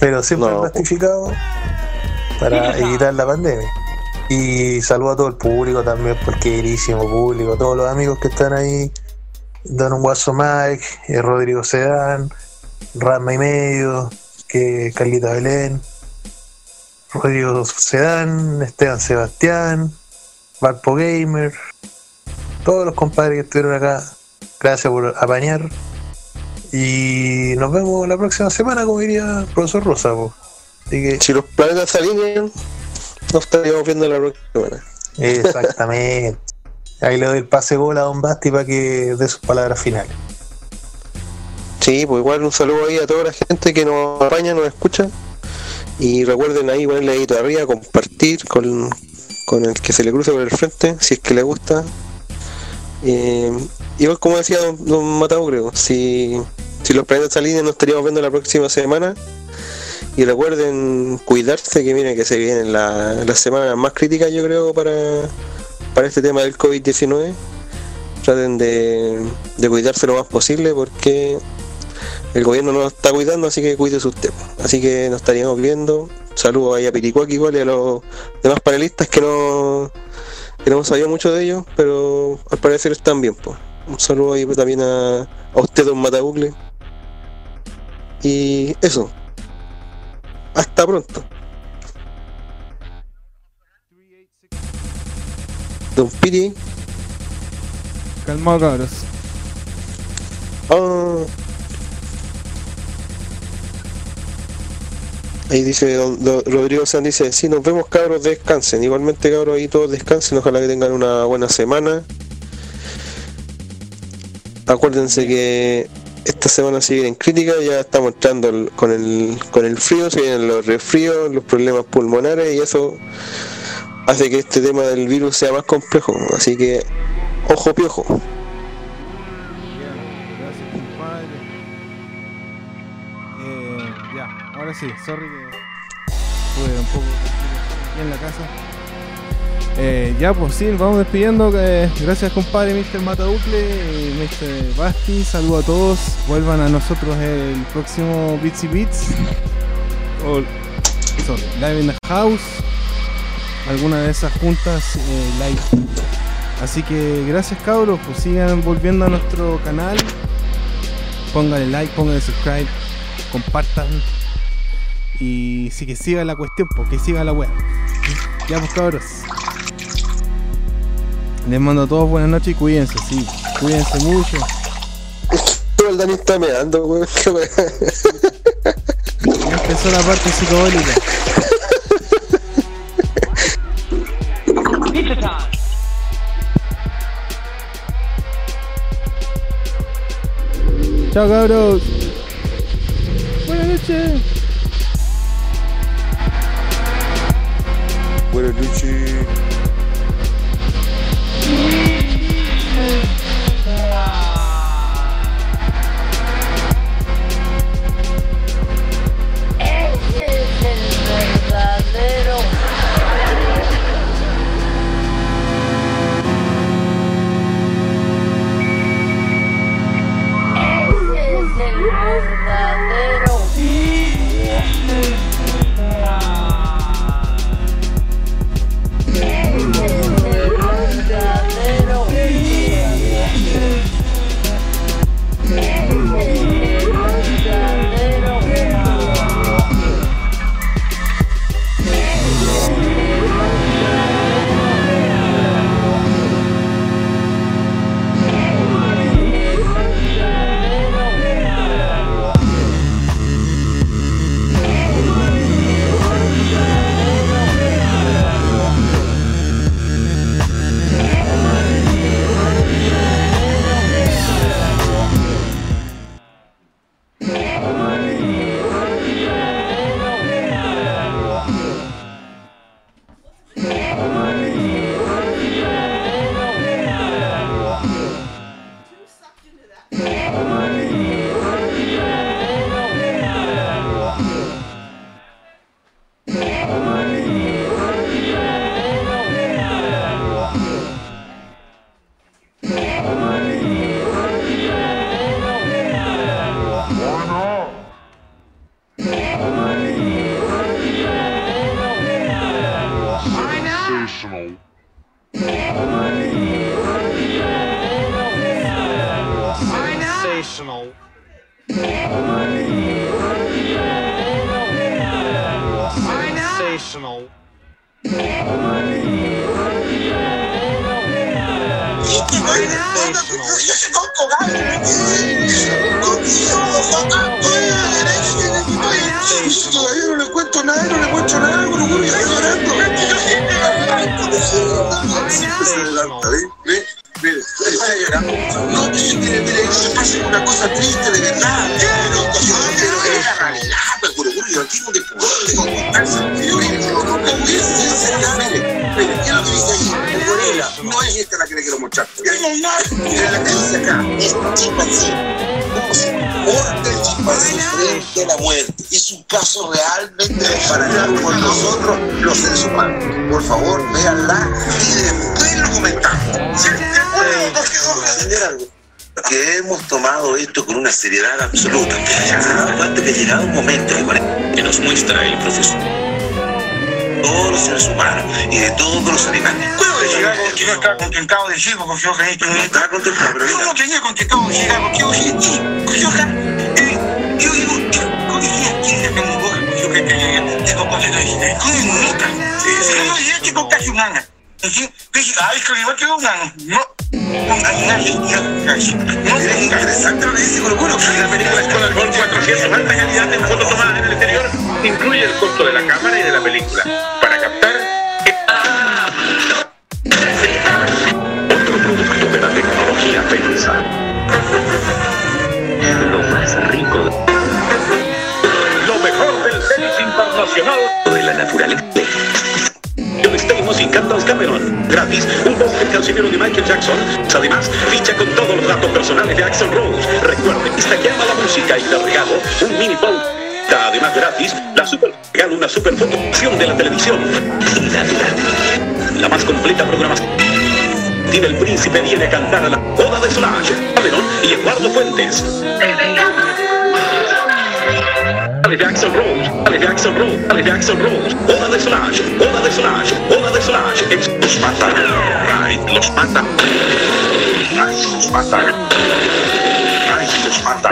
Pero siempre No. plastificado para evitar la pandemia. Y saludo a todo el público también, porque queridísimo público, todos los amigos que están ahí, Don Guaso Mike, eh, Rodrigo Sedán, Rama y medio, que Carlita Belén, Rodrigo Sedán, Esteban Sebastián, Valpo Gamer, todos los compadres que estuvieron acá, gracias por apañar. Y nos vemos la próxima semana, como diría el profesor Rosa. Así que, Si los planetas se alinean, nos estaríamos viendo la próxima semana. exactamente. Ahí le doy el pase gol a Don Basti para que dé sus palabras finales. Sí, pues igual un saludo ahí a toda la gente que nos apaña, nos escucha. Y recuerden ahí ponerle dedito arriba, compartir con, con el que se le cruce por el frente, si es que le gusta. Eh, igual como decía don, don Matau, creo, si, si los planetas se alinean nos estaríamos viendo la próxima semana. Y recuerden cuidarse, que miren que se vienen la- las semanas más críticas yo creo para, para este tema del COVID-19. Traten de, de cuidarse lo más posible porque el gobierno no nos está cuidando, así que cuídese usted. Así que nos estaríamos viendo. Saludos ahí a Piricuaki igual y a los demás panelistas que no, que hemos sabido mucho de ellos, pero al parecer están bien. Pues. Un saludo ahí también a, a usted, don Matabucle. Y eso. Hasta pronto. Don Piri. Calmado, cabros. Ah. Ahí dice don- don Rodrigo San dice, sí, nos vemos cabros, descansen. Igualmente cabros ahí todos descansen, ojalá que tengan una buena semana. Acuérdense que esta semana se viene en crítica, ya estamos entrando con el, con el frío, se vienen los resfríos, los problemas pulmonares y eso hace que este tema del virus sea más complejo. Así que, ojo piojo. Gracias, compadre. Eh, ya, ahora sí, sorry que estuve un poco en la casa. Eh, ya, pues sí, vamos despidiendo. eh, gracias, compadre, Mr. Matabucle y Mr. Basti. Saludos a todos. Vuelvan a nosotros el próximo Bitsy Beats. O, sorry, Live in the House. Alguna de esas juntas eh, live. Así que gracias cabros, pues sigan volviendo a nuestro canal. Pónganle like, pónganle subscribe, compartan. Y sí que siga la cuestión, porque siga la web. Ya pues cabros. Les mando a todos buenas noches y cuídense, sí. Cuídense mucho. Todo el Dani está meando, weón. [LAUGHS] Empezó la parte psicodélica. Chao cabros. Buenas noches. Buenas noches. Ese contentado de sí, porque yo que esto no está contentado, pero yo no tenía contentado de llegar porque yo sí, sí, porque yo yo digo, ¿con quién quién tengo boca? Porque yo que tengo contento de llegar. Con mi mamita. Yo ya tengo casi un año. ¿Sí? Ay, que igual que un año. No. Es interesante lo que dice Colo Colo. La película Escolar Gol 400 alta calidad en fotos tomadas en el exterior incluye el costo de la cámara y de la película cancionero de Michael Jackson. Además, ficha con todos los datos personales de Axel Rose. Recuerde, esta llama la música y le regalo un mini bowl. Además, gratis, la super regalo una super fotografión de la televisión. La, más completa programación. Y el príncipe viene a cantar a la boda de Solange, Cameron y Eduardo Fuentes. Axel Rose, Axel Rose, Axel Rose, boda de Solange, boda de Solange, boda de Ex- los mata, los mata, los mata, los mata.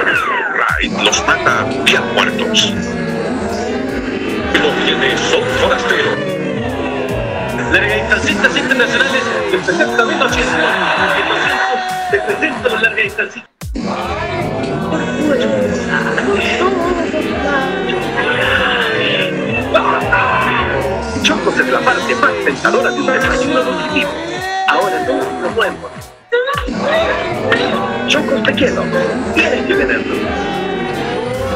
Los mata bien muertos. Los tiene son forasteros. Largadistancitas internacionales de 60 metros y 100. De 60 Es la parte más tentadora de un desayuno nutritivo. Ahora tú lo podemos. Chocos te quiero. Tienes que tenerlo.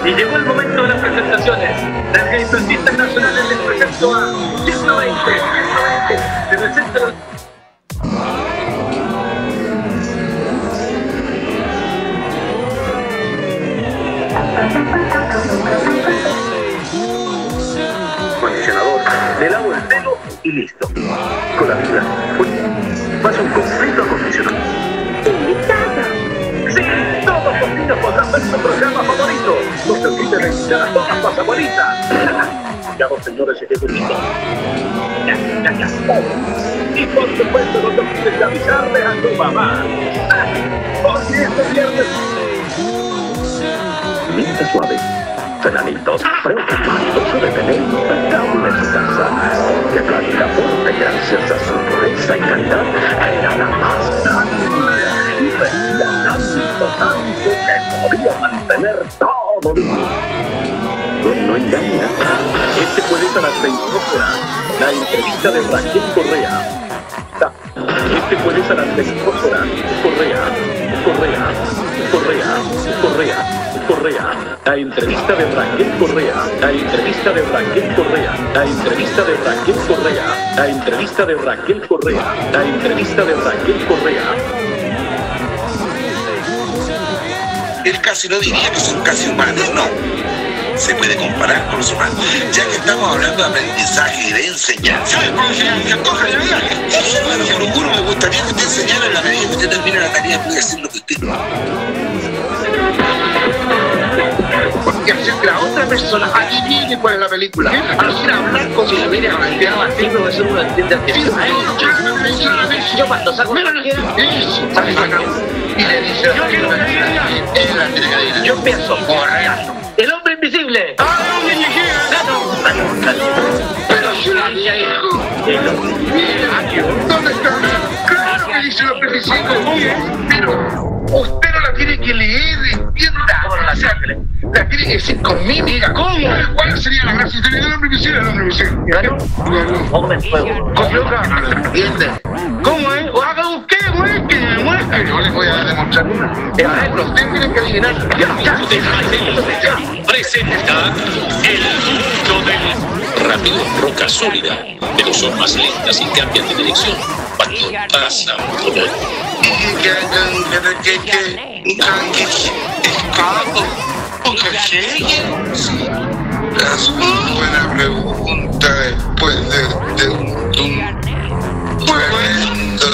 Y llegó el momento de las presentaciones. Las gaitas internacionales les presento a 120, 120, 120, y listo. Con la vida. Pasa un completo acondicionador. Sí, todos los niños podrán ver su programa favorito. No se olviden de invitar a todas las abuelitas. Ya los señores ejecutivos. Ya, ya, ya. Y por supuesto no te olvides de avisarle a tu mamá. Porque este viernes... Linda suave. Fernanitos, preocupado de tener impecable su casa. Que Planeta Fuerte, gracias a su pureza y calidad, era la más grande. Y vendía tanto, tanto que podía mantener todo limpio. No engaña. Este jueves a las 22 horas, la entrevista de Raquel Correa. Este jueves a las 22 horas, Correa, Correa, Correa, Correa, Correa. La entrevista de Raquel Correa. La entrevista de Raquel Correa. La entrevista de Raquel Correa. La entrevista de Raquel Correa. La entrevista de Raquel Correa. Él casi no diría que son casi humanos, no. Se puede comparar con los humanos. Ya que estamos hablando de aprendizaje y de enseñanza. Coja la vida. Bueno, Kurukuru, me gustaría que usted enseñara en la medida que usted termine la tarea puede hacer lo que usted Hacer que la otra persona adivine cuál es la película. Al ir a hablar con su familia planteaba así, profesor, uno entiende al que Yo cuando saco una. Y le dice, yo quiero una correando. El hombre invisible. ¡Ah! Pero si la niña dijo, el hombre invisible. ¿Dónde está? Claro que dice el hombre invisible. Pero usted no la tiene que leer, entienda. ¿Cómo no la? La tiene que decir con mímica. ¿Cómo? ¿Cuál sería la gracia de el hombre invisible? El hombre. ¿Ganó? Ganó. Con loca, ¿entiende? ¿Cómo es? O haga usted, muestre, muestre. Yo les voy a demostrar una. Ejemplo, usted tiene que adivinar. Ya, ya. Presenta el mundo del rápido roca sólida, pero son más lentas y cambian de dirección cuando pasan por el Es una buena pregunta después de, de un, un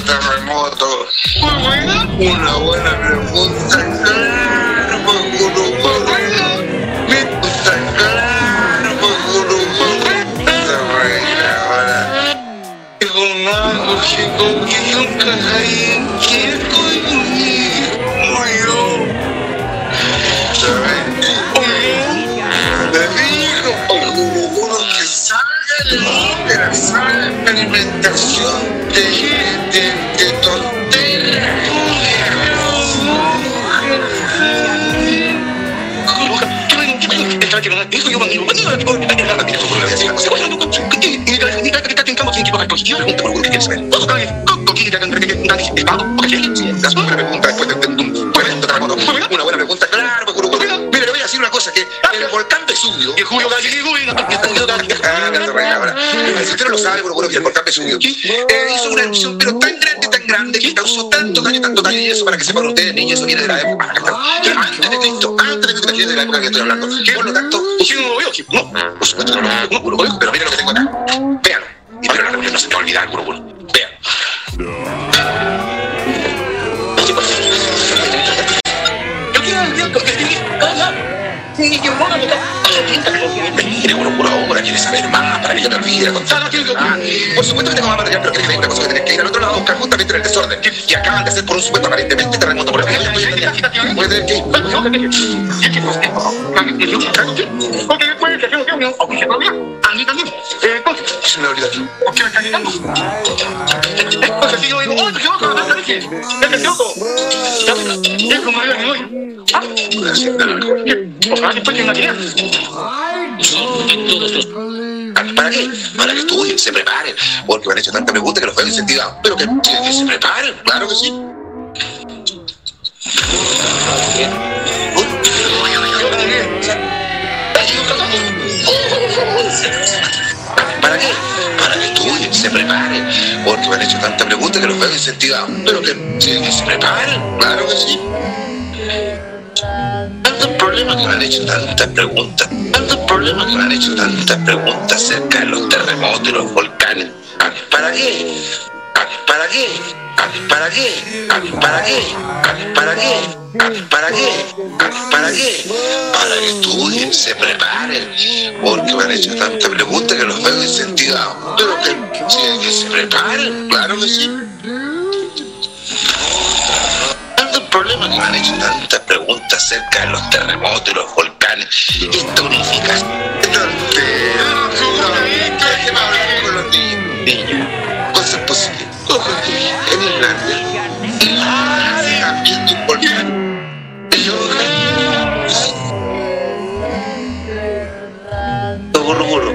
terremoto. Una buena pregunta, algo que con que nunca hay en quién como yo. Kurukuru que de, de, de tonteras. Una buena pregunta, claro, pues, Kurukuru. Mira, le voy a decir una cosa, que el volcán Vesubio... Que Julio Si usted no lo sabe, Kurukuru, que el volcán Vesubio eh, hizo una erupción, pero tan grande, tan grande, que causó tanto daño, tanto daño, y eso para que sepan ustedes, niños, eso viene de la época, antes de Cristo, antes de Cristo, que viene de la época que estoy hablando. Por lo tanto, ¿quién no lo por supuesto que no lo pero miren lo que tengo acá. Y pero la reunión no se me va a olvidar, Kurukuru. Vean. Yo quiero el que. Sí, yo uno pura obra, quiere saber más, para que yo te olvide, contar ah, Por supuesto que tengo más material, pero que hay una cosa que tienes que ir al otro lado a buscar justamente en el desorden, que acaban de hacer por un supuesto aparentemente terremoto por el Voy a tener que ir. Se me olvidó. ¿Por qué me está gritando? Entonces si yo digo, ¡oh, loco! ¡No te dije! ¡Es loco! Es yo que voy. ¿Ah? Ojalá que ¿Para qué? Para que estudien, se preparen. Porque me han hecho tanta pregunta que los veo incentivados. Pero que, que, que se preparen, claro que sí. ¿Para qué? Para que estudien, se preparen. Porque me han hecho tanta pregunta que los veo incentivados. Pero que, que, se preparen, claro que sí. Tantos problemas que me han hecho tantas preguntas. Tantos problemas que me han hecho tantas preguntas acerca de los terremotos y los volcanes. ¿Para qué? ¿Para qué? ¿Para qué? ¿Para qué? ¿Para qué? ¿Para qué? ¿Para qué? Para que estudien, se preparen. Porque me han hecho tantas preguntas que los veo incentivados. Pero que, se preparen, claro que sí. Tantos problemas que me han hecho tantas preguntas acerca de los terremotos y los volcanes. Esta unificación. ¿Qué más hablar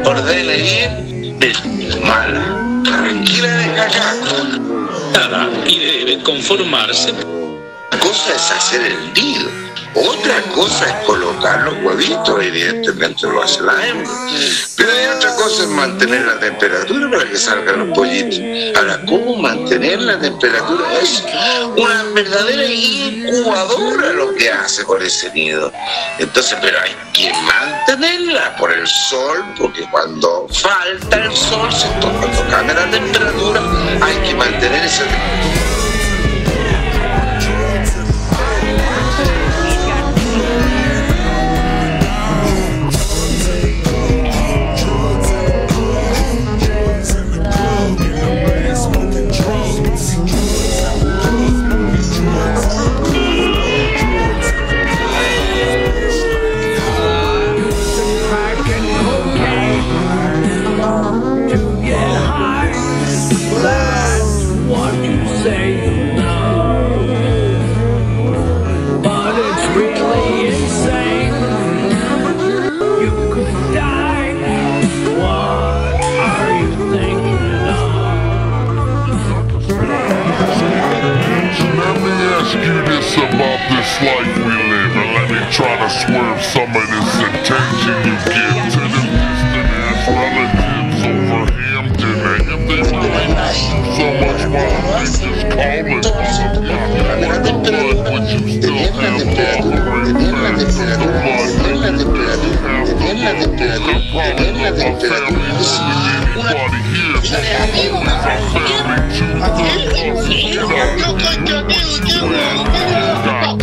ordena bien. Mala. Tranquila de caca. Nada, y debe conformarse. Una cosa es hacer el nido. Otra cosa es colocar los huevitos, evidentemente lo hace la hembra. Pero hay otra cosa es mantener la temperatura para que salgan los pollitos. Ahora, ¿cómo mantener la temperatura? Es una verdadera incubadora lo que hace con ese nido. Entonces, pero hay que mantenerla por el sol, porque cuando falta el sol, cuando cambia la temperatura, hay que mantener esa temperatura. Life we live and let me try to swerve some of this attention you give to them distant ass relatives over Hampton. And if they really miss you so much, why don't they just call it motherfucker? Blood, but you still have love for it. The blood that you didn't have to look. I'm probably love my family more than anybody here. But my homies are family too.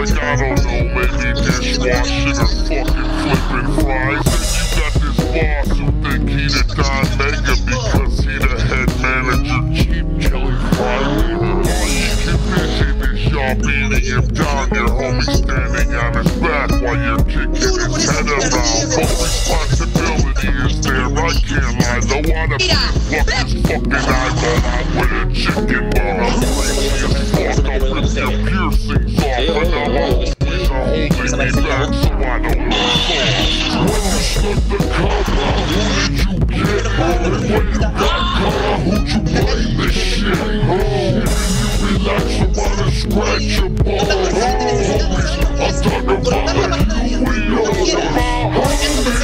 like I don't know, maybe dishwash or fucking flipping fries. Then you got this boss who think he the Don Mega because he the head manager, cheap jelly fry leader. All you can fish in is y'all beating him down, your homie standing on his back while you're kicking his head around. But responsibility is there, I can't lie, though I'd have fucked fucking eyeball with a chicken. relax, I'm about to scratch your balls. I'm talking about you and your.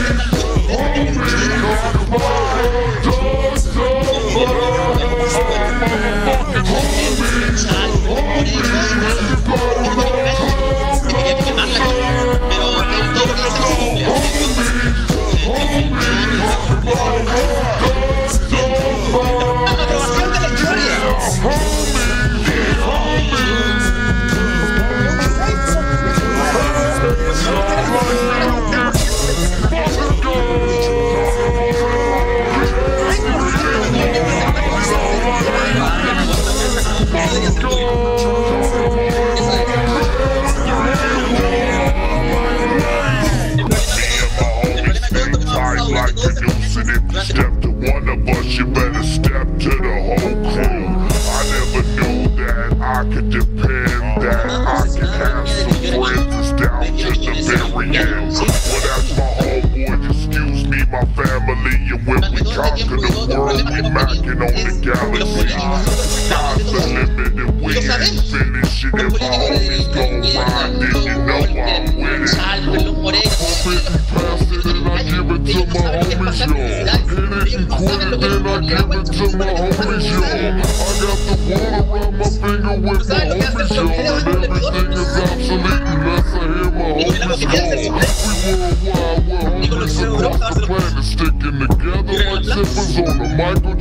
We macking on the galaxy. Sky's the limit and we ain't finished it. If my homies gon' ride, then you know I'm with it. It and pass it and I give it to my homies, yo. Hit it and quit it, then I give it to my homies, yo. I got the water around my finger with my homies, yo. And everything is obsolete unless I hear my homies go. We worldwide, we're homies across the planet, sticking together like zippers on Michael